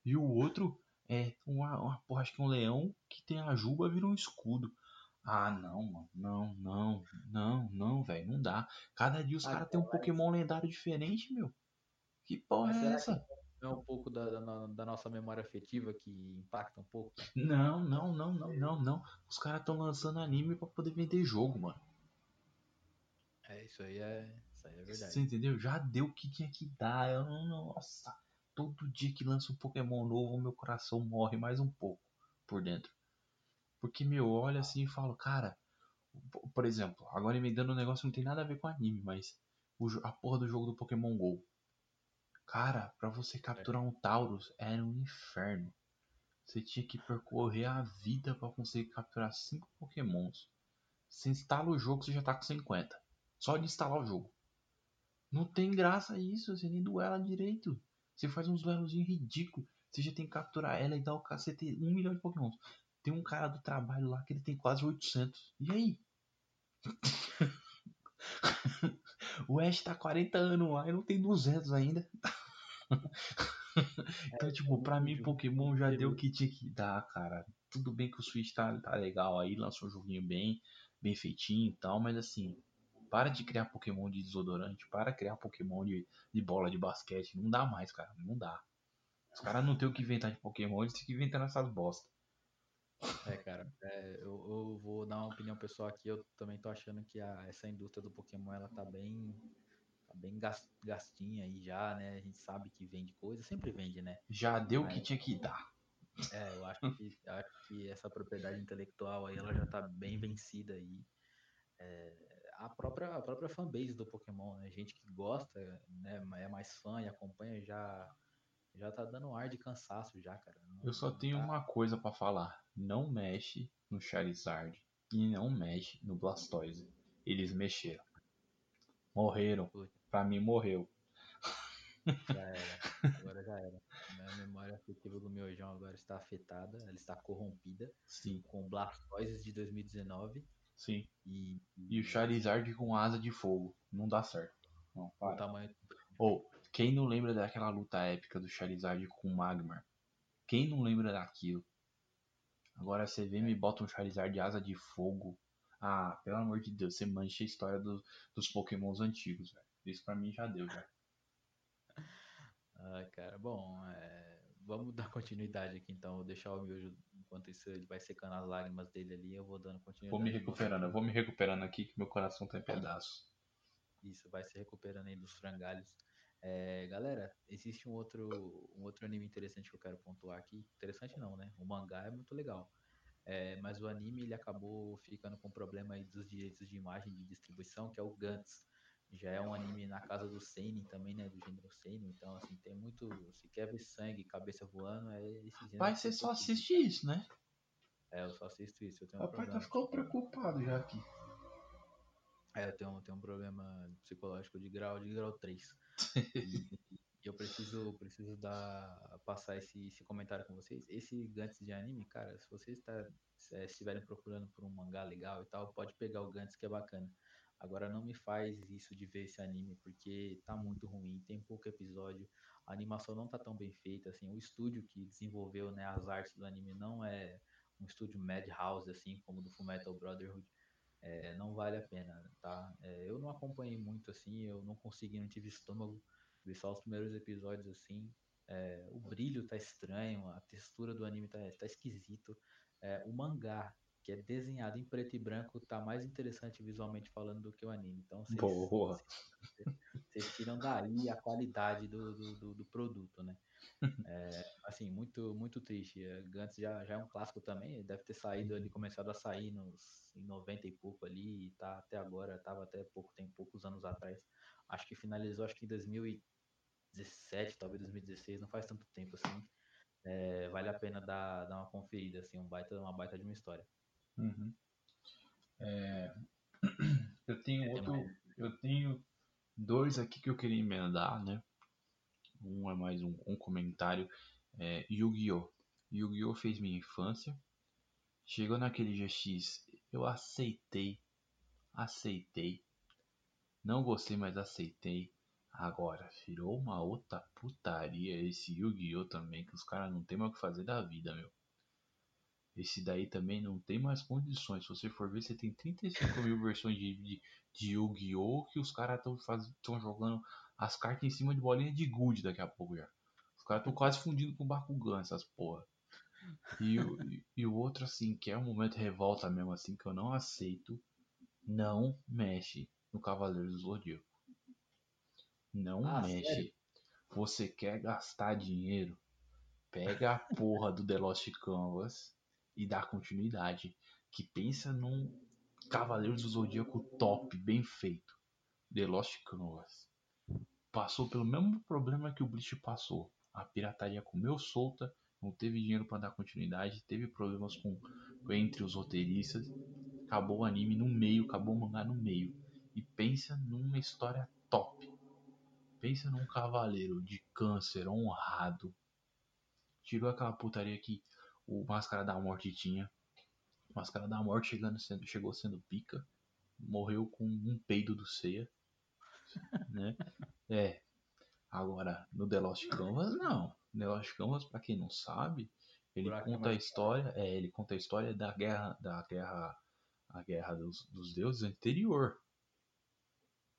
E o outro é uma, uma porra, acho que um leão que tem a juba vira um escudo. Ah, não, mano. Não, não, não, não, velho. Não dá. Cada dia os ah, caras têm um Pokémon lendário diferente, meu. Que porra Mas é essa? É um pouco da, da, da, nossa memória afetiva que impacta um pouco. Não, não, não, não, não, não. Os caras estão lançando anime para poder vender jogo, mano. É, isso aí é, isso aí é verdade. Você entendeu? Já deu o que tinha que dar. Eu, nossa, todo dia que lança um Pokémon novo, meu coração morre mais um pouco por dentro. Porque, meu, olha assim e falo, cara, por exemplo, agora me dando um negócio não tem nada a ver com anime, mas a porra do jogo do Pokémon GO. Cara, para você capturar um Taurus era um inferno. Você tinha que percorrer a vida para conseguir capturar 5 Pokémons. Você instala o jogo, você já tá com 50. Só de instalar o jogo. Não tem graça isso, você nem duela direito. Você faz uns duelozinhos ridículos. Você já tem que capturar ela e dar o cacete 1 milhão de Pokémons. Tem um cara do trabalho lá que ele tem quase 800. E aí? <laughs> o Ash tá 40 anos lá e não tem 200 ainda. <laughs> então, tipo, pra mim, Pokémon já deu o que tinha que dar, cara. Tudo bem que o Switch tá, tá legal aí, lançou um joguinho bem, bem feitinho e tal, mas assim, para de criar Pokémon de desodorante, para de criar Pokémon de, de bola de basquete. Não dá mais, cara. Não dá. Os caras não tem o que inventar de Pokémon, eles têm que inventar nessas bosta. É, cara, é, eu, eu, vou dar uma opinião pessoal aqui. Eu também tô achando que a, essa indústria do Pokémon ela tá bem bem gastinha aí já, né? A gente sabe que vende coisa, sempre vende, né? Já deu o que tinha que dar. É, eu acho que, acho que essa propriedade intelectual aí, ela já tá bem vencida aí. É, a própria, a própria fanbase do Pokémon, né? Gente que gosta, né? É mais fã e acompanha já já tá dando um ar de cansaço já, cara. Não, eu só tenho tá... uma coisa para falar. Não mexe no Charizard e não mexe no Blastoise. Eles mexeram. Morreram. Pra mim, morreu. Já era. <laughs> Agora já era. Minha memória afetiva do meu João agora está afetada. Ela está corrompida. Sim. Com Blastoise de 2019. Sim. E, e... e o Charizard com asa de fogo. Não dá certo. Não, para. O tamanho... Ou, quem não lembra daquela luta épica do Charizard com o Magmar? Quem não lembra daquilo? Agora você vê e me bota um Charizard de asa de fogo. Ah, pelo amor de Deus, você mancha a história do, dos pokémons antigos, velho. Isso pra mim já deu, já. <laughs> Ah, cara, bom, é, vamos dar continuidade aqui então. Vou deixar o Miojo, enquanto isso ele vai secando as lágrimas dele ali, eu vou dando continuidade. Vou me recuperando, eu vou me recuperando aqui que meu coração tá em pedaços. Isso, vai se recuperando aí dos frangalhos. É, galera, existe um outro, um outro anime interessante que eu quero pontuar aqui. Interessante não, né? O mangá é muito legal. É, mas o anime ele acabou ficando com problema aí dos direitos de imagem de distribuição, que é o Gantz. Já é um anime na casa do Seinen também, né? Do gênero Seinen. Então, assim, tem muito. Se quer ver sangue, cabeça voando, é esse gênero. Mas você só assiste isso, né? É, eu só assisto isso. Eu tenho um Papai tá problema. ficou preocupado já aqui. É, eu tenho, tenho um problema psicológico de grau, de grau 3. <laughs> E, eu preciso, preciso dar, passar esse, esse comentário com vocês. Esse Gantz de anime, cara, se vocês tá, se, é, estiverem procurando por um mangá legal e tal, pode pegar o Gantz que é bacana. Agora não me faz isso de ver esse anime, porque tá muito ruim, tem pouco episódio, a animação não tá tão bem feita, assim, o estúdio que desenvolveu né, as artes do anime não é um estúdio Madhouse, assim, como do Fullmetal Brotherhood, é, não vale a pena, tá? É, eu não acompanhei muito assim, eu não consegui, não tive estômago, vi só os primeiros episódios assim. É, o brilho tá estranho, a textura do anime tá, tá esquisito. É, o mangá, que é desenhado em preto e branco, tá mais interessante visualmente falando do que o anime. Então vocês, Boa. vocês tiram daí a qualidade do, do, do, do produto, né? <laughs> É, assim, muito, muito triste. É, Gantz já, já é um clássico também, deve ter saído ali, começado a sair nos, em 90 e pouco ali, e tá até agora, tava até pouco tempo, poucos anos atrás. Acho que finalizou, acho que em 2017, talvez 2016, não faz tanto tempo assim. É, vale a pena dar, dar uma conferida, assim, um baita, uma baita de uma história. Uhum. É, <clears throat> Eu tenho É, tem outro. Eu tenho dois aqui que eu queria emendar, né? Um é mais um, um comentário. É, Yu-Gi-Oh! Yu-Gi-Oh! fez minha infância. Chegou naquele GX, eu aceitei. Aceitei. Não gostei, mas aceitei. Agora, virou uma outra putaria esse Yu-Gi-Oh! também, que os caras não tem mais o que fazer da vida, meu. Esse daí também não tem mais condições. Se você for ver, você tem 35 mil versões de, de, de Yu-Gi-Oh! que os caras estão jogando as cartas em cima de bolinha de gude daqui a pouco já. Os caras estão quase fundindo com Bakugan, essas porra. E, o- e, e o outro, assim, que é um momento de revolta mesmo, assim, que eu não aceito. Não mexe no Cavaleiro do Zodíaco. Não Ah, mexe. sério? Você quer gastar dinheiro? Pega a porra do The Lost Canvas e dá continuidade. Que pensa num Cavaleiro do Zodíaco top, bem feito. The Lost Canvas. Passou pelo mesmo problema que o Bleach passou. A pirataria comeu solta, não teve dinheiro para dar continuidade, teve problemas com entre os roteiristas. Acabou o anime no meio, acabou o mangá no meio. E pensa numa história top. Pensa num cavaleiro de câncer honrado. Tirou aquela putaria que o Máscara da Morte tinha. Máscara da Morte chegando sendo, chegou sendo pica. Morreu com um peido do ceia. Né? É. Agora, no The Lost Canvas, não. The Lost Canvas, pra quem não sabe, ele Buraco é conta a mais história. É, ele conta a história da guerra. Da guerra. A guerra dos, dos deuses anterior.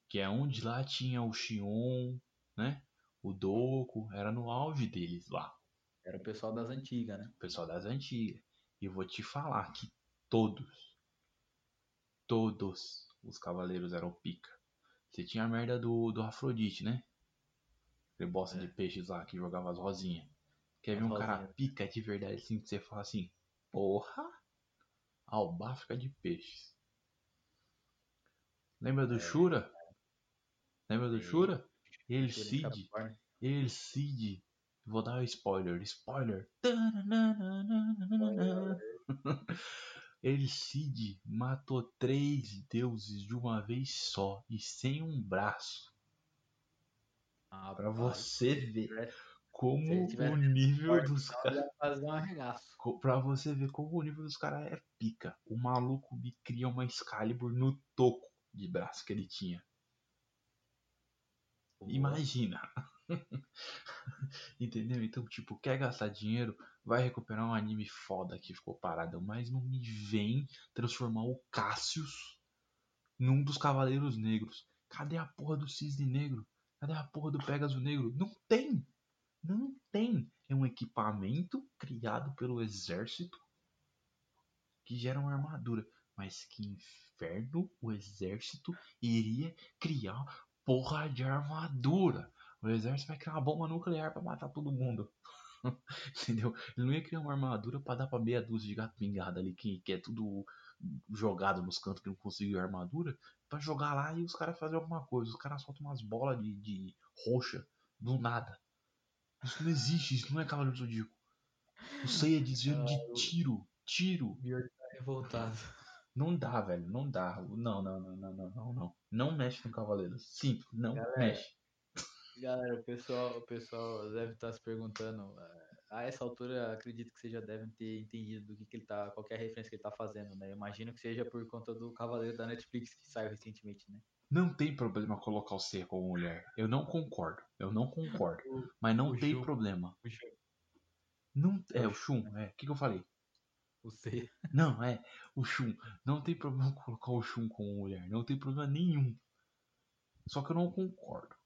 Que é onde lá tinha o Xion, né? O Doku, era no auge deles lá. Era o pessoal das antigas, né? o pessoal das antigas. E eu vou te falar que todos, todos os cavaleiros eram pica. Você tinha a merda do, do Afrodite, né? Aquele bosta É. de peixes lá que jogava as rosinhas. Quer ver um cara rosinhas. pica de verdade assim que você fala assim, porra, albáfica de peixes. Lembra do É. Shura? Lembra do. Shura? Ele Cid, ele Cid. Vou dar um spoiler, spoiler. Ele <laughs> Cid matou três deuses de uma vez só e sem um braço. Ah, Pra você ver como o nível dos caras. um Pra você ver como o nível dos caras é pica. O maluco me cria uma Excalibur no toco de braço que ele tinha. Imagina. <laughs> Entendeu? Então, tipo, quer gastar dinheiro, vai recuperar um anime foda que ficou parado, mas não me vem transformar o Cassius num dos Cavaleiros Negros. Cadê a porra do Cisne Negro? Cadê a porra do Pegasus Negro? Não tem! Não tem! É um equipamento criado pelo exército que gera uma armadura. Mas que inferno o exército iria criar porra de armadura? O exército vai criar uma bomba nuclear para matar todo mundo. <laughs> Entendeu? Ele não ia criar uma armadura para dar pra meia dúzia de gato pingado ali, que, que é tudo jogado nos cantos que não conseguiu armadura, para jogar lá e os caras fazerem alguma coisa. Os caras soltam umas bolas de, de roxa do nada. Isso não existe, isso não é Cavaleiro do Zodíaco. O Seiya desviando de tiro, tiro. Tá revoltado. Não dá, velho, não dá. Não, não, não, não, não, não, não. Não mexe no Cavaleiro. Simples, não Galera, mexe. Galera, o pessoal, o pessoal deve estar se perguntando. eh, A essa altura, acredito que vocês já devem ter entendido do que, que ele tá, qualquer referência que ele tá fazendo, né? Eu imagino que seja por conta do Cavaleiro da Netflix que saiu recentemente, né? Não tem problema colocar o Seiya como mulher. Eu não concordo. Eu não concordo. <laughs> O- Mas não tem Shun. problema. O Shun, Não, é o o Shun, é. O que, que eu falei? o C. <laughs> Não, é o Shun. Não tem problema <laughs> colocar o Shun como mulher. Não tem problema nenhum. Só que eu não concordo.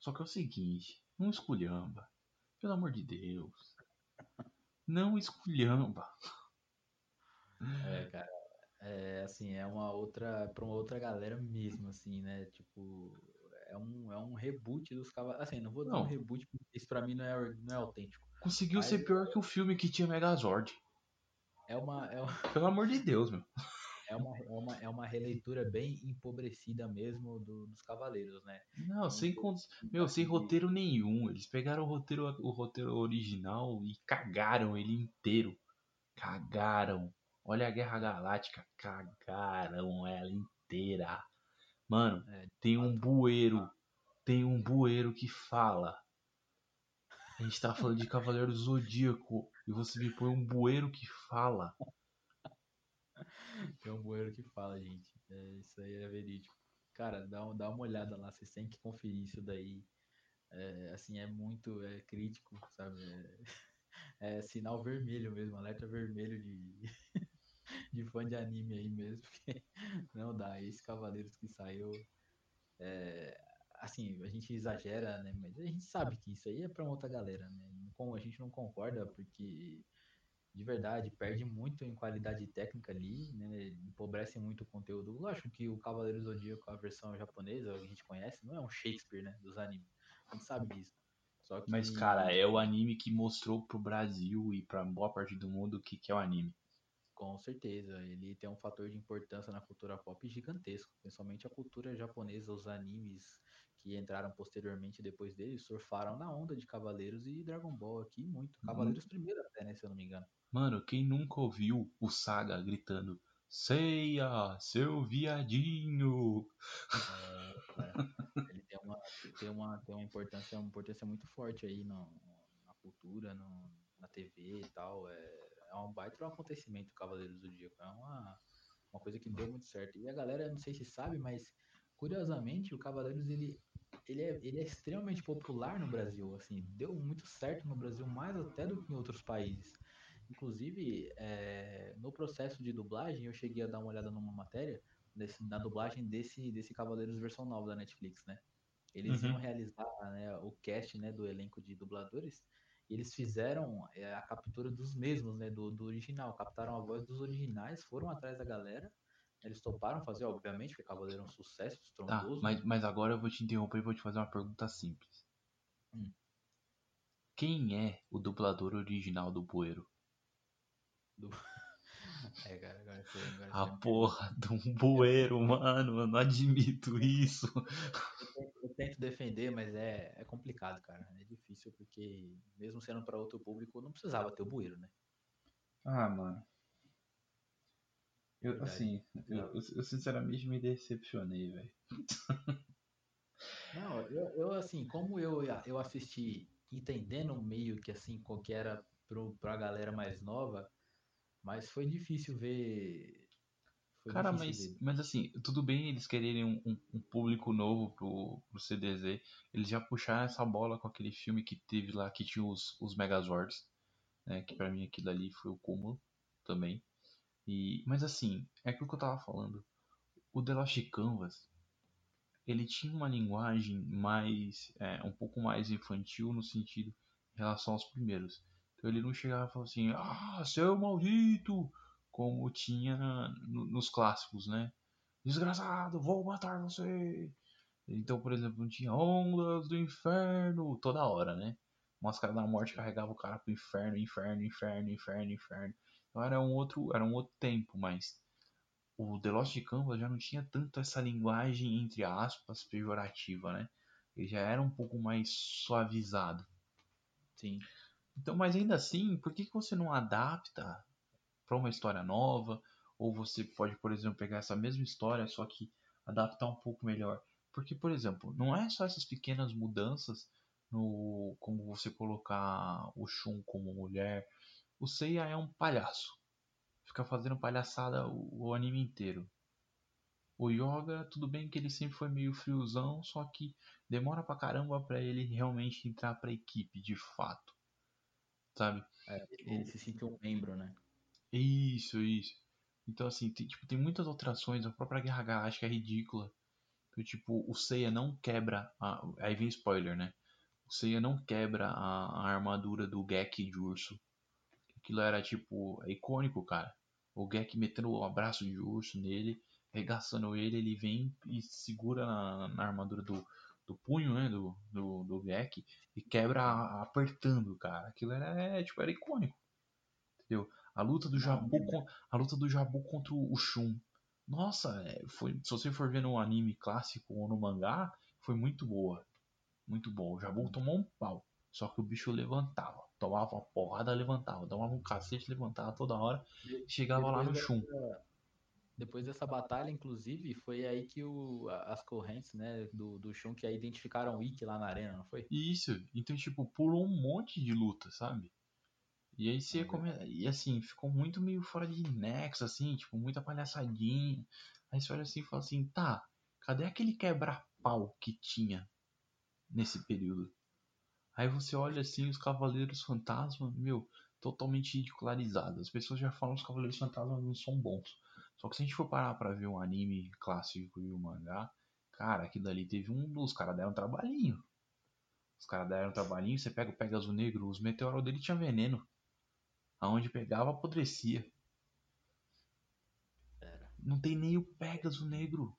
Só que é o seguinte, não esculhamba. Pelo amor de Deus. Não esculhamba. É, cara. É, assim, é uma outra, pra uma outra galera mesmo, assim, né? Tipo, é um, é um reboot dos cavaleiros. Assim, não vou Não. um reboot, porque isso pra mim não é, não é autêntico. Conseguiu Mas- ser pior que o filme que tinha Megazord. É uma, é uma, Pelo amor de Deus, meu. É uma, é uma, é uma releitura bem empobrecida mesmo do- dos cavaleiros, né? Não, sem con- Meu, sem roteiro nenhum. Eles pegaram o roteiro, o roteiro original e cagaram ele inteiro. Cagaram. Olha a Guerra Galáctica. Cagaram ela inteira. Mano, É, tem um bueiro. Tem um bueiro que fala. A gente tá falando de Cavaleiro Zodíaco. E você me põe um bueiro que fala. <laughs> Um bueiro que fala, gente. É, isso aí é verídico. Cara, dá, dá uma olhada lá, vocês têm que conferir isso daí. É, assim, é muito é crítico, sabe? É, é sinal vermelho mesmo, alerta vermelho de, <laughs> de fã de anime aí mesmo. <laughs> Porque não dá, esse Cavaleiros que saiu. é, assim, a gente exagera, né? Mas a gente sabe que isso aí é pra outra galera, né? Como a gente não concorda, porque de verdade, perde muito em qualidade técnica ali, né? Empobrece muito o conteúdo. Lógico que o Cavaleiro Zodíaco, a versão japonesa, a gente conhece, não é um Shakespeare, né? Dos animes. A gente sabe disso. Só que... Mas, cara, é o anime que mostrou pro Brasil e pra boa parte do mundo o que, que é o anime. Com certeza, ele tem um fator de importância na cultura pop gigantesco, principalmente a cultura japonesa, os animes que entraram posteriormente depois dele, surfaram na onda de Cavaleiros e Dragon Ball aqui muito. Cavaleiros primeiro até, né, se eu não me engano. Mano, quem nunca ouviu o Saga gritando Ceia, seu viadinho? É, é. <laughs> Ele tem uma, tem uma, tem uma importância, uma importância muito forte aí no, na cultura, no, na TV e tal. É, é um baita acontecimento o Cavaleiros do Zodíaco. É uma, uma coisa que deu muito certo. E a galera, não sei se sabe, mas curiosamente o Cavaleiros ele, ele, é, ele é extremamente popular no Brasil. Assim, deu muito certo no Brasil, mais até do que em outros países. Inclusive, é, no processo de dublagem, eu cheguei a dar uma olhada numa matéria desse, na dublagem desse, desse Cavaleiros versão nova da Netflix, né? Eles Uhum. iam realizar né, o cast né, do elenco de dubladores e eles fizeram é, a captura dos mesmos, né, do, do original, captaram a voz dos originais, foram atrás da galera, eles toparam fazer, obviamente, porque Cavaleiro é um sucesso Tá, estrondoso. mas, mas agora eu vou te interromper e vou te fazer uma pergunta simples. Hum. Quem é o dublador original do Bueiro? <laughs> É, cara, agora foi, agora A foi porra de um bueiro, mano. Eu não admito isso. Eu tento defender, mas é, é complicado, cara. É difícil porque, mesmo sendo para outro público, não precisava ter o bueiro, né? Ah, mano. Eu, Verdade. assim, eu, eu- eu sinceramente me decepcionei, velho. Não, eu, eu assim, como eu, eu assisti entendendo meio que assim, qual que era pro, pra galera mais nova, mas foi difícil ver. Foi Cara, difícil mas, dele. mas assim, tudo bem eles quererem um, um- um público novo pro, pro CDZ. Eles já puxaram essa bola com aquele filme que teve lá, que tinha os, os Megazords, né? Que pra mim aquilo ali foi o cúmulo também. E, mas assim, é aquilo que eu tava falando. O The Lost Canvas, ele tinha uma linguagem mais, é, um pouco mais infantil no sentido em relação aos primeiros. Então ele não chegava e falava assim, ah, seu maldito, como tinha no- nos clássicos, né? Desgraçado, vou matar você. Então, por exemplo, não tinha ondas do inferno toda hora, né? Máscara da Morte carregava o cara pro inferno, inferno, inferno, inferno, inferno. Então era um outro, era um outro tempo, mas o The Lost Canvas já não tinha tanto essa linguagem, entre aspas, pejorativa, né? Ele já era um pouco mais suavizado. Sim. Então, mas ainda assim, por que, que você não adapta para uma história nova? Ou você pode, por exemplo, pegar essa mesma história, só que adaptar um pouco melhor? Porque, por exemplo, não é só essas pequenas mudanças no como você colocar o Shun como mulher. O Seiya é um palhaço. Fica fazendo palhaçada o, o anime inteiro. O Yoga, tudo bem que ele sempre foi meio friozão, só que demora pra caramba pra ele realmente entrar pra equipe, de fato. Sabe? É, ele se sentiu um membro, né? Isso, isso. Então, assim, tem, tipo, tem muitas alterações. A própria Guerra Galáctica é ridícula. Então, tipo, o Seiya não quebra. A... Aí vem spoiler, né? O Seiya não quebra a, a armadura do Gek de urso. Aquilo era, tipo, é icônico, cara. O Gek metendo o abraço de urso nele, arregaçando ele, ele vem e segura na, na armadura do, do punho, né? Do, do, do Gek e quebra apertando, cara. Aquilo era, é, tipo, era icônico. Entendeu? A luta do Jabu, a luta do Jabu contra o Shun. Nossa, é, foi, se você for ver no anime clássico ou no mangá, foi muito boa. Muito bom. O Jabu tomou um pau. Só que o bicho levantava. Tomava uma porrada, levantava. Tomava um cacete, levantava toda hora. Chegava lá no dessa- Depois dessa batalha, inclusive, foi aí que o, as correntes, né, do, do Shun que aí identificaram o Ikki lá na arena, não foi? Isso. Então, tipo, pulou um monte de luta, sabe? E aí você come... E assim, ficou muito meio fora de nexo, assim, tipo, muita palhaçadinha. Aí você olha assim e fala assim, tá, cadê aquele quebra-pau que tinha nesse período? Aí você olha assim, os Cavaleiros Fantasma, meu, totalmente ridicularizados. As pessoas já falam que os Cavaleiros Fantasma não são bons. Só que se a gente for parar pra ver um anime clássico e um mangá, cara, aquilo ali teve um. Os caras deram um trabalhinho. Os caras deram um trabalhinho, você pega o Pegasus Negro, os meteoros dele tinha veneno. Aonde pegava, apodrecia. Não tem nem o Pegasus Negro.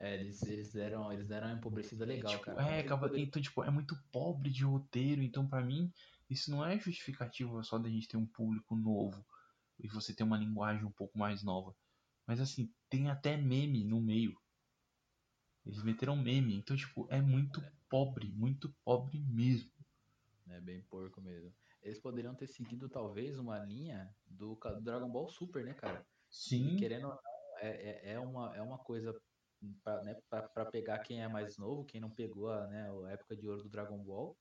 É, eles, eles deram, eles deram uma empobrecida legal, Tipo, cara. é, poderiam- então, tipo, é muito pobre de roteiro. Então, pra mim, isso não é justificativa só da gente ter um público novo e você ter uma linguagem um pouco mais nova. Mas, assim, tem até meme no meio. Eles meteram meme. Então, tipo, é muito pobre, muito pobre mesmo. É bem porco mesmo. Eles poderiam ter seguido, talvez, uma linha do Dragon Ball Super, né, cara? Sim, E querendo ou não, é, é, é uma, é uma coisa pra, né, pegar quem é mais novo, quem não pegou a, né, a época de ouro do Dragon Ball,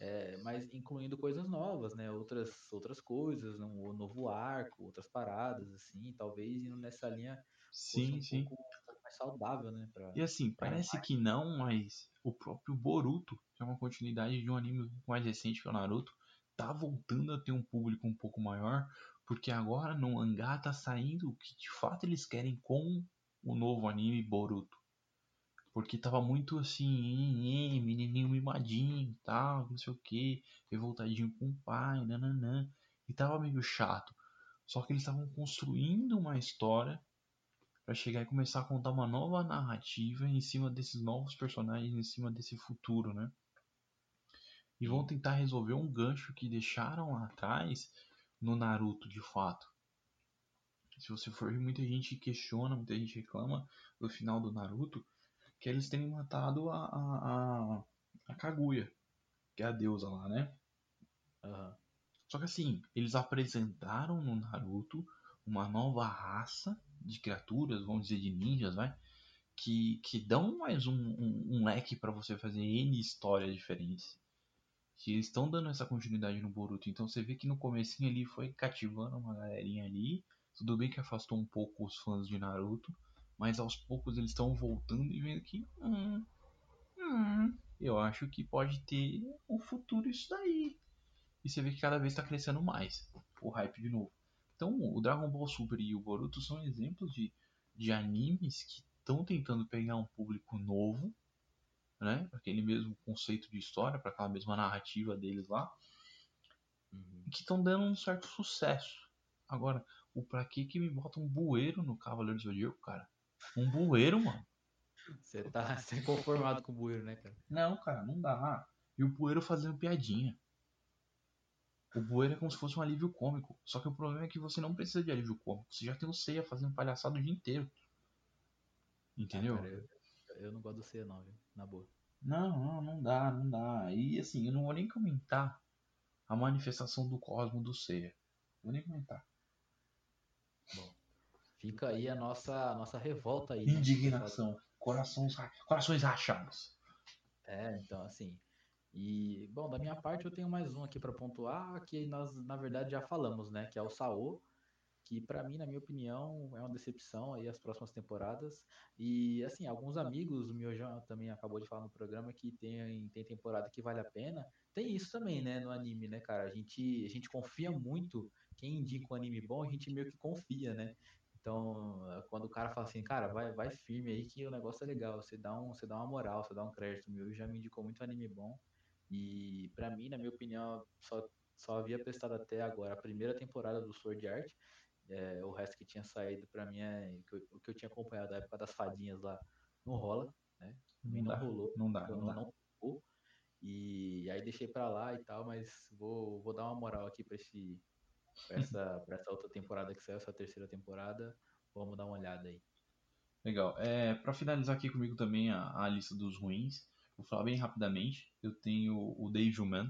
é, mas incluindo coisas novas, né? Outras, outras coisas, um novo arco, outras paradas, assim, talvez indo nessa linha sim, um sim. pouco, um mais saudável, né? Pra, E assim, parece que não, mas o próprio Boruto, que é uma continuidade de um anime um mais recente que é o Naruto, tá voltando a ter um público um pouco maior, porque agora no mangá tá saindo o que de fato eles querem com o novo anime Boruto. Porque tava muito assim, "Ih, ih, menininho mimadinho tal, não sei o que, revoltadinho com o pai, nananã. E tava meio chato. Só que eles estavam construindo uma história Pra chegar e começar a contar uma nova narrativa em cima desses novos personagens, em cima desse futuro, né? E vão tentar resolver um gancho que deixaram lá atrás no Naruto, de fato. Se você for ver, muita gente questiona, muita gente reclama do final do Naruto, que eles terem matado a, a, a, a Kaguya, que é a deusa lá, né? Aham. Só que assim, eles apresentaram no Naruto uma nova raça de criaturas, vamos dizer de ninjas, vai? Que, que dão mais um, um, um leque para você fazer N histórias diferentes. Que eles estão dando essa continuidade no Boruto. Então você vê que no comecinho ali foi cativando uma galerinha ali. Tudo bem que afastou um pouco os fãs de Naruto, mas aos poucos eles estão voltando e vendo que. Hum, hum, eu acho que pode ter um futuro isso daí. E você vê que cada vez está crescendo mais o hype de novo. Então, o Dragon Ball Super e o Boruto são exemplos de, de animes que estão tentando pegar um público novo, né? Aquele mesmo conceito de história, para aquela mesma narrativa deles lá, uhum. que estão dando um certo sucesso. Agora, o pra que que me bota um bueiro no Cavaleiro do Zodíaco, cara? Um bueiro, mano. Você tá sem conformado com o bueiro, né, cara? Não, cara, não dá. E o bueiro fazendo piadinha. O bueiro é como se fosse um alívio cômico. Só que o problema é que você não precisa de alívio cômico. Você já tem o Seiya fazendo palhaçada o dia inteiro. Entendeu? Ah, cara, eu, eu, não gosto do Seiya não, viu? Na boa. Não, não, não dá, não dá. E assim, eu não vou nem comentar a manifestação do cosmo do Seiya. Vou nem comentar. Bom, fica aí a nossa, nossa revolta aí. Né? Indignação. Né? Corações, corações rachados. É, então assim. E, bom, da minha parte eu tenho mais um aqui para pontuar, que nós, na verdade, já falamos, né? Que é o Saô, que para mim, na minha opinião, é uma decepção aí as próximas temporadas. E, assim, alguns amigos, o Miojão também acabou de falar no programa, que tem, tem temporada que vale a pena. Tem isso também, né, no anime, né, cara? A gente, a gente confia muito, quem indica um anime bom, a gente meio que confia, né? Então, quando o cara fala assim, cara, vai, vai firme aí que o negócio é legal, você dá, um, você dá uma moral, você dá um crédito. Meu já me indicou muito anime bom. E para mim, na minha opinião, só, só havia prestado até agora a primeira temporada do Sword Art. É, o resto que tinha saído para mim é o que eu tinha acompanhado da época das fadinhas lá não rola, né? Não, não dá, rolou, não dá, não, não, dá. não E aí deixei para lá e tal, mas vou, vou dar uma moral aqui para esse pra essa, <laughs> pra essa outra temporada que saiu, essa terceira temporada. Vamos dar uma olhada aí. Legal. É, para finalizar aqui comigo também a, a lista dos ruins, Vou falar bem rapidamente. Eu tenho o Devilman.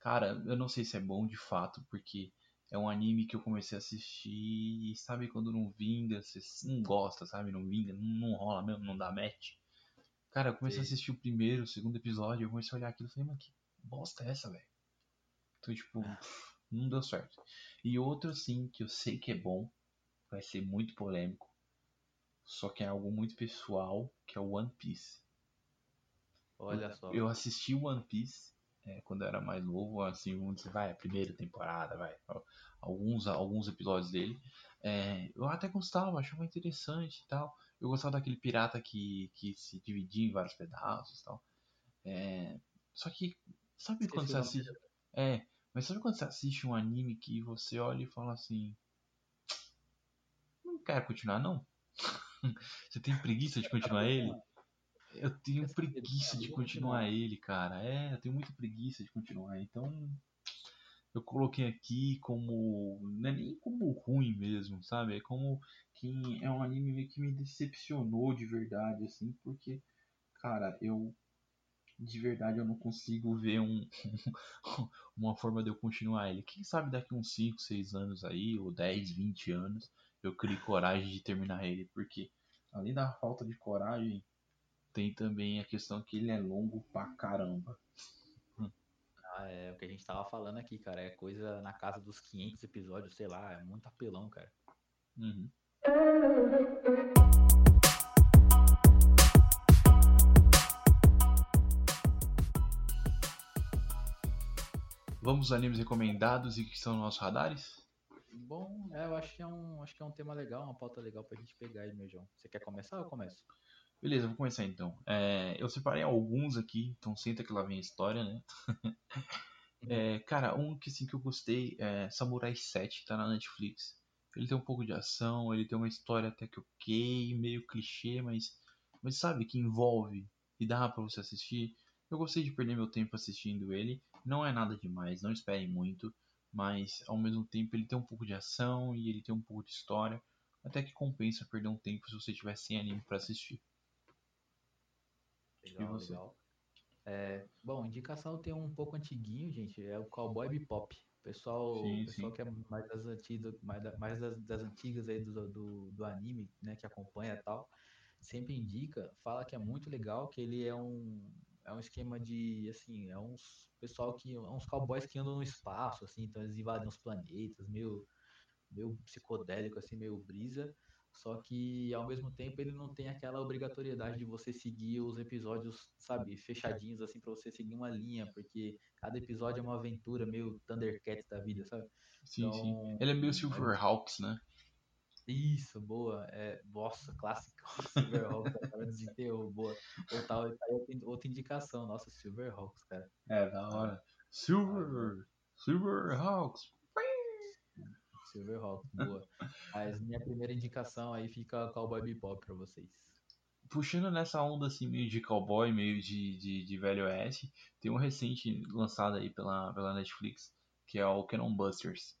Cara, eu não sei se é bom de fato, porque é um anime que eu comecei a assistir e sabe quando não vinga, você não gosta, sabe? Não vinga, não, não rola mesmo, não dá match. Cara, eu comecei Sim. a assistir o primeiro, o segundo episódio, eu comecei a olhar aquilo e falei, mano, que bosta é essa, velho? Então, tipo, ah. Não deu certo. E outro, sim, que eu sei que é bom, vai ser muito polêmico, só que é algo muito pessoal, que é o One Piece. Olha só. Eu assisti One Piece é, quando eu era mais novo, assim, vamos dizer, vai, a primeira temporada, vai, alguns, alguns episódios dele. É, eu até gostava, achava interessante e tal. Eu gostava daquele pirata que, que se dividia em vários pedaços e tal. É, só que, sabe Esqueci quando você assiste. É, mas sabe quando você assiste um anime que você olha e fala assim. Não quero continuar, não? <laughs> você tem preguiça de continuar ele? Eu tenho preguiça de continuar ele, cara. É, eu tenho muita preguiça de continuar. Então, eu coloquei aqui como. Não é nem como ruim mesmo, sabe? É como que é um anime que me decepcionou de verdade, assim, porque, cara, eu. De verdade, eu não consigo ver um, <laughs> uma forma de eu continuar ele. Quem sabe daqui uns 5, 6 anos aí, ou 10, 20 anos, eu crie coragem de terminar ele, porque além da falta de coragem, tem também a questão que ele é longo pra caramba. Ah, é o que a gente tava falando aqui, cara. É coisa na casa dos 500 episódios, sei lá. É muito apelão, cara. Uhum. Vamos aos animes recomendados e que são nossos radares? Bom, é, eu acho que, é um, acho que é um tema legal, uma pauta legal pra gente pegar aí, meu João. Você quer começar ou eu começo? Beleza, vou começar então. É, eu separei alguns aqui, então senta que lá vem a história, né? <laughs> é, cara, um que sim que eu gostei é Samurai 7, tá na Netflix. Ele tem um pouco de ação, ele tem uma história até que ok, meio clichê, mas, mas sabe que envolve e dá para você assistir. Eu gostei de perder meu tempo assistindo ele. Não é nada demais, não esperem muito, mas ao mesmo tempo ele tem um pouco de ação e ele tem um pouco de história, até que compensa perder um tempo se você tiver sem anime para assistir. Legal, legal. É, bom, indicação tem um pouco antiguinho, gente, é o Cowboy Bebop. Pessoal, sim, pessoal sim. que é mais das antigas, mais, da, mais das, das, antigas aí do, do, do, anime, né, que acompanha e tal, sempre indica, fala que é muito legal, que ele é um é um esquema de assim, é uns pessoal que é uns cowboys que andam no espaço, assim, então eles invadem os planetas, meio meio psicodélico, assim, meio brisa. Só que ao mesmo tempo ele não tem aquela obrigatoriedade de você seguir os episódios, sabe, fechadinhos assim para você seguir uma linha, porque cada episódio é uma aventura meio Thundercats da vida, sabe? Sim, então, sim. Ele é meio Silverhawks, né? Isso, boa. É, nossa, clássico. <laughs> Silverhawks, cara, desenterrou, boa. Ou tal, outra indicação, nossa, Silverhawks, cara. É, da hora. Silver, Silverhawks. Silverhawks, boa. Mas minha primeira indicação aí fica Cowboy Bebop pra vocês. Puxando nessa onda assim, meio de cowboy, meio de, de, de velho oeste, tem um recente lançado aí pela, pela Netflix, que é o Cannon Busters.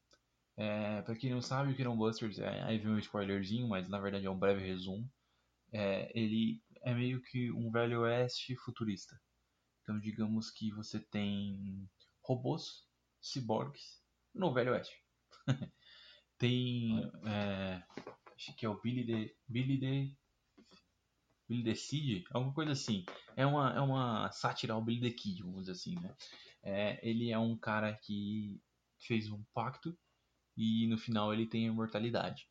É, pra quem não sabe, o Cannon Busters, é, aí vem um spoilerzinho, mas na verdade é um breve resumo. É, ele é meio que um velho oeste futurista. Então digamos que você tem robôs, ciborgues, no velho oeste. <laughs> Tem. É, acho que é o Billy de. Billy de. Billy the Seed, alguma coisa assim. É uma, é uma sátira ao Billy the Kid, vamos dizer assim, né? É, ele é um cara que fez um pacto e no final ele tem a imortalidade.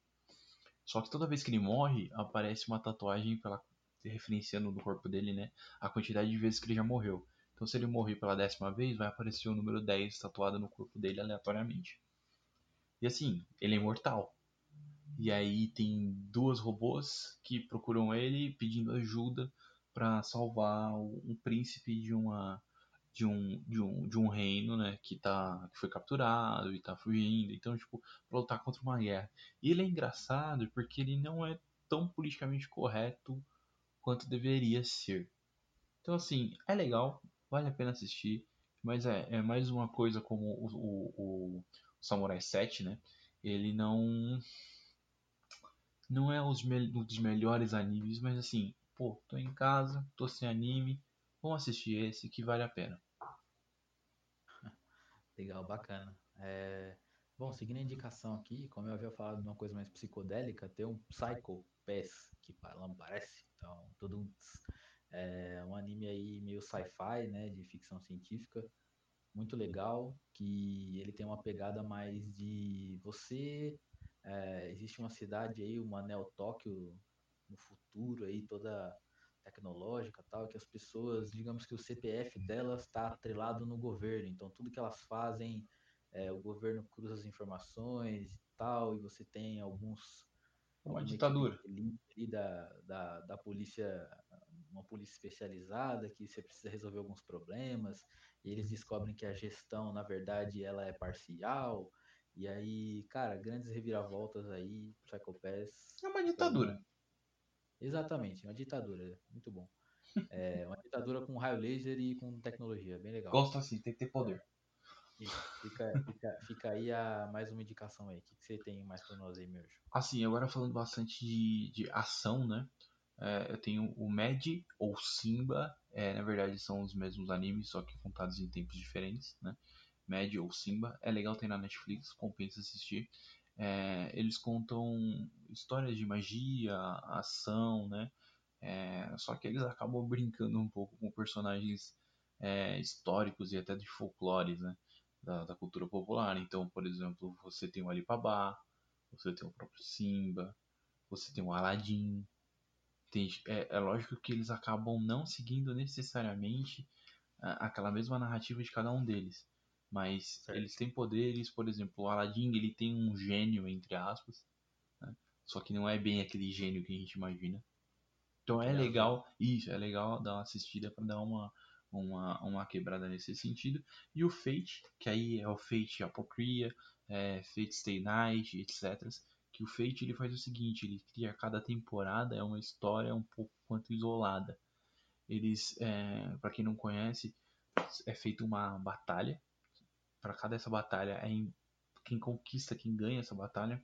Só que toda vez que ele morre, aparece uma tatuagem pela, referenciando no corpo dele, né? A quantidade de vezes que ele já morreu. Então, se ele morrer pela décima vez, vai aparecer o número 10 tatuado no corpo dele aleatoriamente. E assim, ele é imortal. E aí tem duas robôs que procuram ele pedindo ajuda para salvar um príncipe de uma de um, de um, de um reino, né, que tá que foi capturado e tá fugindo. Então, tipo, pra lutar contra uma guerra. E ele é engraçado porque ele não é tão politicamente correto quanto deveria ser. Então, assim, é legal, vale a pena assistir, mas é, é mais uma coisa como o, o, o Samurai 7, né? Ele não não é os me um dos melhores animes, mas assim, pô, tô em casa, tô sem anime, vamos assistir esse que vale a pena. Legal, bacana. É... Bom, seguindo a indicação aqui, como eu havia falado de uma coisa mais psicodélica, tem um Psycho Pass, que não parece, então, todo um, é um anime aí meio sci-fi, né, de ficção científica, muito legal, que ele tem uma pegada mais de você. É, existe uma cidade aí, uma Neo Tóquio no futuro aí, toda tecnológica tal, que as pessoas, digamos que o CPF delas está atrelado no governo, então tudo que elas fazem, é, o governo cruza as informações e tal, e você tem alguns uma ditadura da, da, da polícia uma polícia especializada que você precisa resolver alguns problemas e eles descobrem que a gestão, na verdade, ela é parcial. E aí, cara, grandes reviravoltas aí, Psychopass. É uma ditadura. Exatamente, uma ditadura. Muito bom. É uma ditadura com raio laser e com tecnologia, bem legal. Gosto assim, tem que ter poder. Fica, fica, fica, aí a mais uma indicação aí. O que, que você tem mais pra nós aí, meu? Assim, agora falando bastante de, de ação, né? É, eu tenho o Mad ou Simba, é, na verdade são os mesmos animes, só que contados em tempos diferentes, né? Mad ou Simba, é legal ter na Netflix, compensa assistir. É, eles contam histórias de magia, ação, né? É, só que eles acabam brincando um pouco com personagens é, históricos e até de folclores, né? Da, da, cultura popular. Então, por exemplo, você tem o Alibaba, você tem o próprio Simba, você tem o Aladdin, tem, é, é, lógico que eles acabam não seguindo necessariamente aquela mesma narrativa de cada um deles. Mas certo. eles têm poderes, por exemplo, o Aladdin ele tem um gênio, entre aspas. Né? Só que não é bem aquele gênio que a gente imagina. Então é legal, isso, é legal dar uma assistida para dar uma, uma, uma quebrada nesse sentido. E o Fate, que aí é o Fate Apocria, é, Fate Stay Night, etc que o Fate ele faz o seguinte, ele cria cada temporada é uma história um pouco quanto isolada. Eles, é, para quem não conhece, é feita uma batalha. Para cada essa batalha é em, quem conquista, quem ganha essa batalha.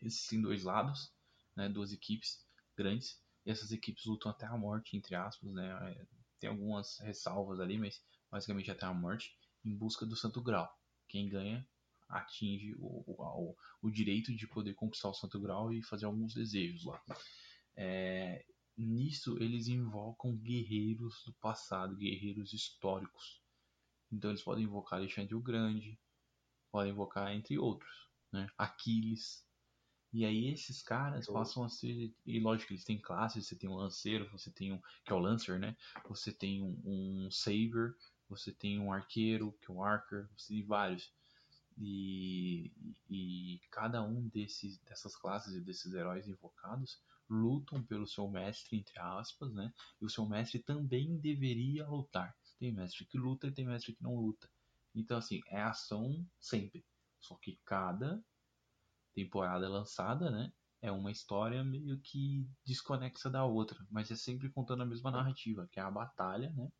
Existem dois lados, né, duas equipes grandes. E essas equipes lutam até a morte, entre aspas, né? É, tem algumas ressalvas ali, mas basicamente até a morte em busca do Santo Grau. Quem ganha atinge o, o, o, direito de poder conquistar o Santo Grau e fazer alguns desejos lá. É, nisso eles invocam guerreiros do passado, guerreiros históricos. Então eles podem invocar Alexandre o Grande, podem invocar entre outros. né? Aquiles. E aí esses caras passam a ser. E lógico, eles têm classes, você tem um lanceiro, você tem um. que é o Lancer, né? Você tem um, um Saber, você tem um arqueiro, que é o Archer, você tem vários. E, e cada um desses, dessas classes e desses heróis invocados lutam pelo seu mestre, entre aspas, né? E o seu mestre também deveria lutar. Tem mestre que luta e tem mestre que não luta. Então, assim, é ação sempre. Só que cada temporada lançada, né? É uma história meio que desconexa da outra, mas é sempre contando a mesma narrativa, que é a batalha, né?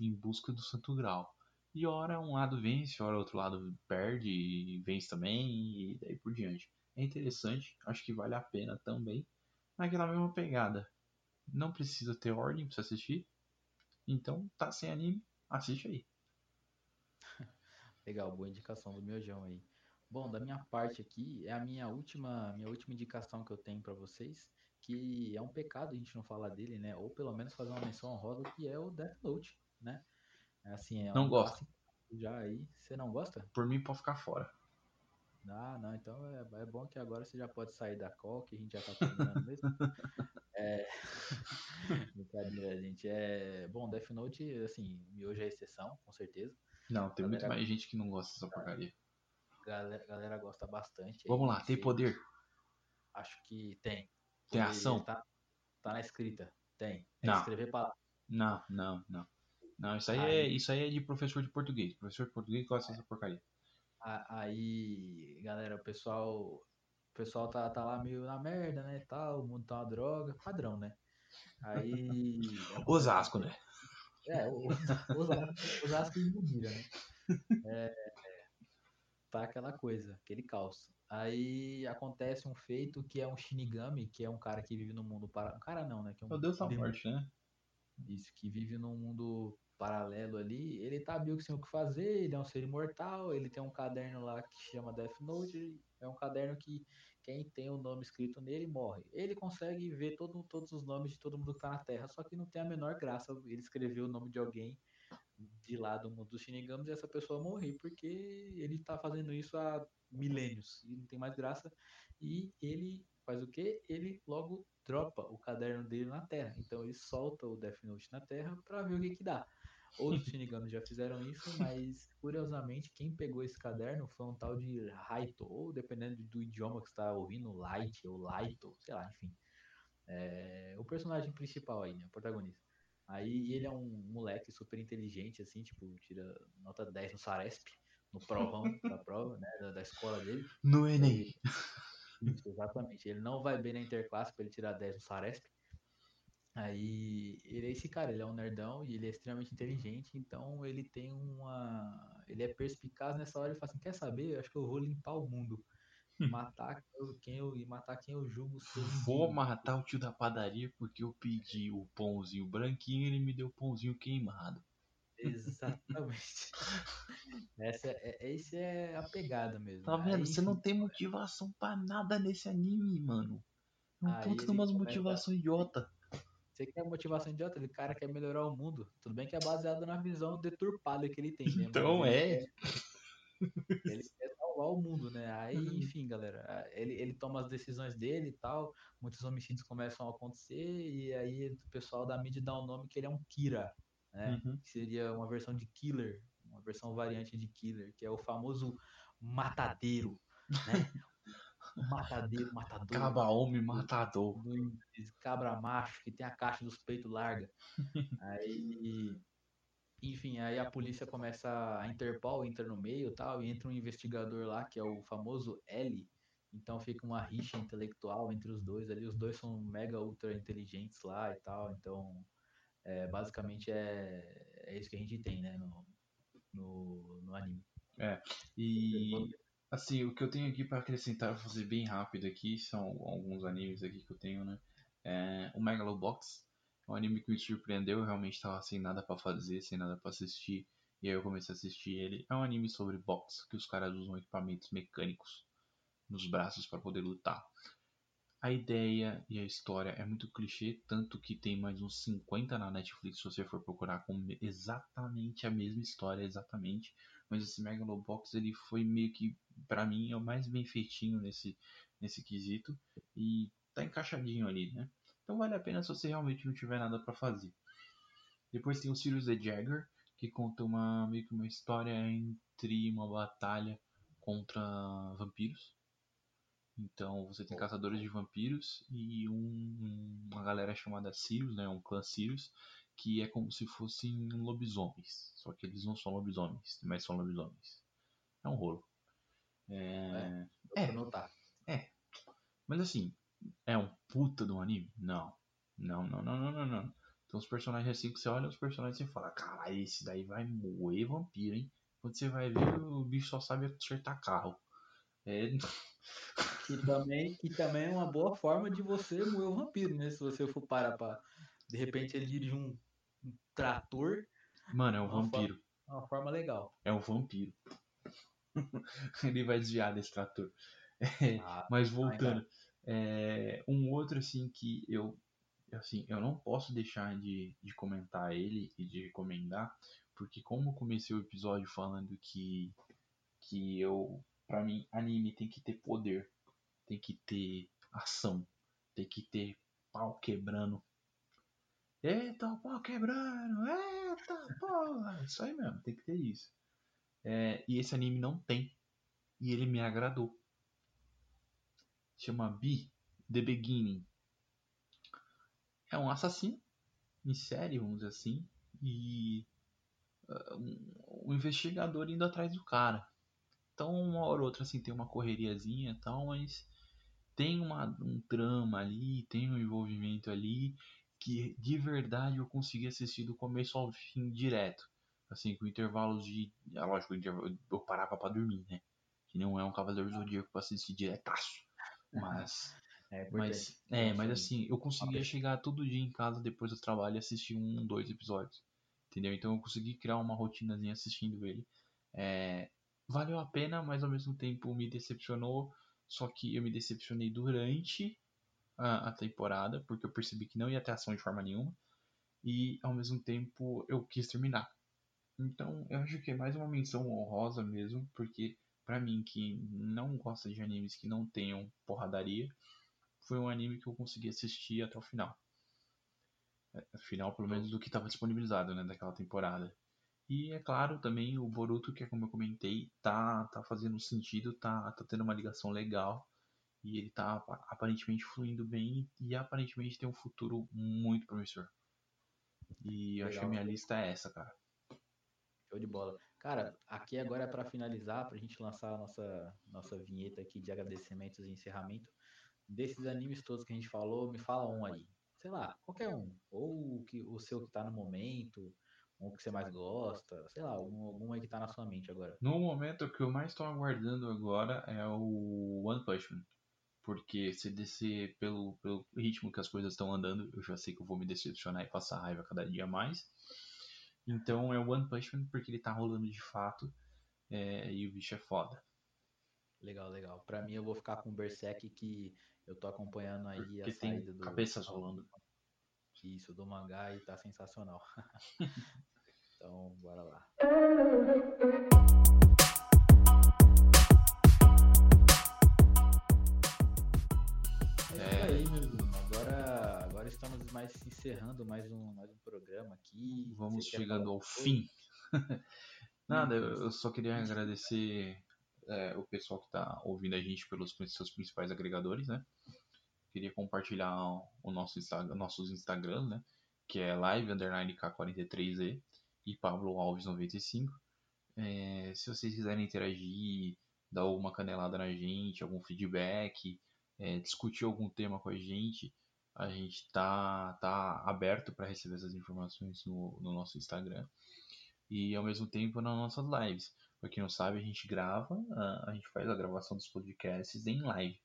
Em busca do Santo Grau. E ora um lado vence, ora outro lado perde e vence também, e daí por diante. É interessante, acho que vale a pena também, naquela mesma pegada. Não precisa ter ordem para assistir, então tá sem anime, assiste aí. <laughs> Legal, boa indicação do Miojão aí. Bom, da minha parte aqui, é a minha última, minha última indicação que eu tenho para vocês, que é um pecado a gente não falar dele, né? Ou pelo menos fazer uma menção honrosa, que é o Death Note, né? Assim, é não um gosto. Já aí, você não gosta? Por mim, pode ficar fora. Ah, não, então é, é bom que agora você já pode sair da call, que a gente já tá terminando mesmo. <laughs> é... <laughs> Brincadeira, gente. É... Bom, Death Note, assim, hoje é exceção, com certeza. Não, tem galera... muito mais gente que não gosta dessa porcaria. Galera, galera gosta bastante. Vamos lá, tem poder? Acho que tem. Tem ação? Tá, tá na escrita. Tem. É não. escrever palavras. Não, não, não. Não, isso aí, aí, é, isso aí é de professor de português. Professor de português gosta dessa porcaria. Aí, galera, o pessoal, o pessoal tá, tá lá meio na merda, né, tal, o mundo tá uma droga, padrão, né? Aí... <laughs> Osasco, né? É, o, <laughs> Osasco, Osasco e Mudira, né? É, tá aquela coisa, aquele caos. Aí acontece um feito que é um Shinigami, que é um cara que vive no mundo para... Um cara não, né? Que é um o Deus da morte, né? Isso, que vive num mundo paralelo ali, ele tá meio que sem o que fazer, ele é um ser imortal, ele tem um caderno lá que chama Death Note, é um caderno que quem tem o nome escrito nele morre. Ele consegue ver todo, todos os nomes de todo mundo que tá na Terra, só que não tem a menor graça ele escreveu o nome de alguém de lá do mundo dos Shinigamis e essa pessoa morrer, porque ele tá fazendo isso há milênios e não tem mais graça. E ele faz o que? Ele logo dropa o caderno dele na Terra. Então ele solta o Death Note na Terra para ver o que que dá. Outros Shinigamis já fizeram isso, mas curiosamente quem pegou esse caderno foi um tal de Raito, ou dependendo do idioma que você está ouvindo, Light ou Laito, sei lá, enfim. É, o personagem principal aí, né, o protagonista. Aí ele é um moleque super inteligente, assim, tipo, tira nota 10 no Saresp, no provão <laughs> da prova, né, da, da escola dele. No Enem. Isso, exatamente. Ele não vai bem na interclasse para ele tirar 10 no Saresp. Aí ele é esse cara, ele é um nerdão e ele é extremamente inteligente, então ele tem uma. Ele é perspicaz nessa hora e fala assim: quer saber? Eu acho que eu vou limpar o mundo. Hum. Matar quem eu, e matar quem eu julgo ser. Vou matar o tio da padaria porque eu pedi o pãozinho branquinho e ele me deu o pãozinho queimado. Exatamente. <laughs> essa é, é, essa é a pegada mesmo. Tá vendo? Aí, Você não tem motivação para nada nesse anime, mano. Puta de umas motivação idiota. Você quer motivação idiota? O cara quer melhorar o mundo. Tudo bem que é baseado na visão deturpada que ele tem, né? Então é. Ele quer, ele quer salvar o mundo, né? Aí, enfim, galera, ele, ele toma as decisões dele e tal. Muitos homicídios começam a acontecer. E aí o pessoal da mídia dá o um nome que ele é um Kira, né? Uhum. Que seria uma versão de Killer, uma versão variante de Killer, que é o famoso matadeiro, né? <laughs> matadeiro, matador. Cabra homem, matador. Cabra macho, que tem a caixa dos peitos larga. Aí, enfim, aí a polícia começa, a Interpol entra no meio tal, e entra um investigador lá, que é o famoso L. Então fica uma rixa intelectual entre os dois ali. Os dois são mega ultra inteligentes lá e tal. Então, é, basicamente é, é isso que a gente tem, né, no, no, no anime. É, e Assim, o que eu tenho aqui para acrescentar, vou fazer bem rápido aqui, são alguns animes aqui que eu tenho, né? É, o Megalobox é um anime que me surpreendeu, eu realmente estava sem nada para fazer, sem nada para assistir, e aí eu comecei a assistir ele. É um anime sobre boxe, que os caras usam equipamentos mecânicos nos braços para poder lutar. a ideia e a história é muito clichê, tanto que tem mais uns 50 na Netflix se você for procurar com exatamente a mesma história, exatamente. Mas esse Megalobox ele foi meio que, para mim, é o mais bem feitinho nesse, nesse quesito e tá encaixadinho ali, né? Então vale a pena se você realmente não tiver nada para fazer. Depois tem o Sirius the Jagger, que conta uma meio que uma história entre uma batalha contra vampiros. Então você tem caçadores de vampiros e um, uma galera chamada Sirius, né, um clã Sirius, que é como se fossem lobisomens. Só que eles não são lobisomens, mas são lobisomens. É um rolo. É, é, é, é. Mas assim, é um puta de um anime? Não. Não, não, não, não, não, não. Tem uns personagens assim que você olha os personagens e fala, cara, esse daí vai moer vampiro, hein? Quando você vai ver, o bicho só sabe acertar carro. É... <laughs> Que também, que também é uma boa forma de você moer o vampiro, né? Se você for parar pra. De repente ele dirige um, um trator. Mano, é um vampiro. Forma, é uma forma legal. É um vampiro. <laughs> ele vai desviar desse trator. É, ah, mas voltando. É, um outro assim que eu assim, eu não posso deixar de, de comentar ele e de recomendar, porque como eu comecei o episódio falando que que eu para mim anime tem que ter poder, tem que ter ação, tem que ter pau quebrando. Eita, pau quebrando, eita, porra, isso aí mesmo, tem que ter isso. É, e esse anime não tem, e ele me agradou. Chama Be The Beginning é um assassino em série, vamos dizer assim, e uh, um, um, investigador indo atrás do cara. Então, uma hora ou outra, assim, tem uma correriazinha e tal, mas tem uma, um trama ali, tem um envolvimento ali que de verdade eu consegui assistir do começo ao fim direto. Assim, com intervalos de. É lógico, eu parava pra dormir, né? Que não é um Cavaleiro Zodíaco pra assistir diretaço. Mas <laughs> é, mas, é, mas assim, eu conseguia chegar todo dia em casa depois do trabalho e assistir um, dois episódios. Entendeu? Então eu consegui criar uma rotinazinha assistindo ele. É, valeu a pena, mas ao mesmo tempo me decepcionou. Só que eu me decepcionei durante a, a temporada, porque eu percebi que não ia ter ação de forma nenhuma. E ao mesmo tempo eu quis terminar. Então eu acho que é mais uma menção honrosa mesmo, porque para mim que não gosta de animes que não tenham porradaria, foi um anime que eu consegui assistir até o final. É, final, pelo menos, do que estava disponibilizado, né, daquela temporada. E é claro, também o Boruto, que é como eu comentei, tá, tá fazendo sentido, tá, tá tendo uma ligação legal. E ele tá aparentemente fluindo bem e aparentemente tem um futuro muito promissor. E eu acho que a minha lista é essa, cara. Show de bola. Cara, aqui agora é para finalizar, pra gente lançar a nossa, nossa vinheta aqui de agradecimentos e encerramento desses animes todos que a gente falou, me fala um aí. Sei lá, qualquer um. Ou o, que, o seu que tá no momento, um que você mais gosta, sei lá, algum, algum aí que tá na sua mente agora. No momento, o que eu mais estou aguardando agora é o One Punch Man. Porque se descer pelo, pelo ritmo que as coisas estão andando, eu já sei que eu vou me decepcionar e passar raiva cada dia mais. Então é o One Punch Man porque ele tá rolando de fato é, e o bicho é foda. Legal, legal. Pra mim eu vou ficar com o Berserk que eu tô acompanhando aí Porque a saída do. Cabeças rolando. Isso, do mangá e tá sensacional. <laughs> então, bora lá. <laughs> isso aí, meu irmão. Agora, agora estamos mais encerrando mais um, mais um programa aqui. Vamos chegando ao fim. <laughs> Nada, eu só queria agradecer é, o pessoal que está ouvindo a gente pelos seus principais agregadores, né? Queria compartilhar o nosso Instagram, nossos Instagram, né? Que é live underline K43E e Pablo Alves 95. É, se vocês quiserem interagir, dar alguma canelada na gente, algum feedback, é, discutir algum tema com a gente, a gente tá, tá aberto para receber essas informações no, no nosso Instagram e ao mesmo tempo nas nossas lives. Pra quem não sabe, a gente grava, a gente faz a gravação dos podcasts em live.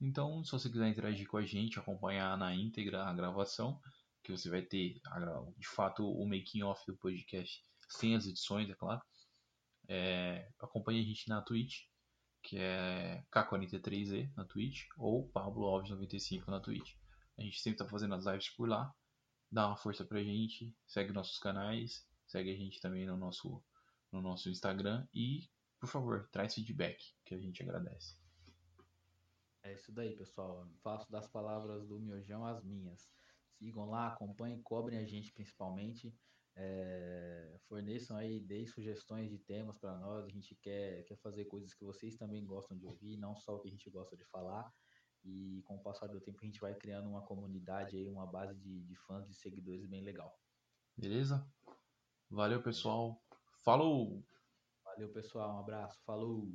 Então, se você quiser interagir com a gente, acompanhar na íntegra a gravação, que você vai ter de fato o making off do podcast sem as edições, é claro. É, acompanhe a gente na Twitch, que é K43E na Twitch, ou Pablo Alves 95 na Twitch. A gente sempre tá fazendo as lives por lá. Dá uma força pra gente, segue nossos canais, segue a gente também no nosso, no nosso Instagram e, por favor, traz feedback, que a gente agradece. É isso daí, pessoal. Faço das palavras do Miojão as minhas. Sigam lá, acompanhem, cobrem a gente principalmente. É, forneçam aí, deem sugestões de temas para nós. A gente quer, quer fazer coisas que vocês também gostam de ouvir, não só o que a gente gosta de falar. E com o passar do tempo a gente vai criando uma comunidade aí, uma base de, de fãs e seguidores bem legal. Beleza? Valeu, pessoal. Falou! Valeu, pessoal. Um abraço. Falou!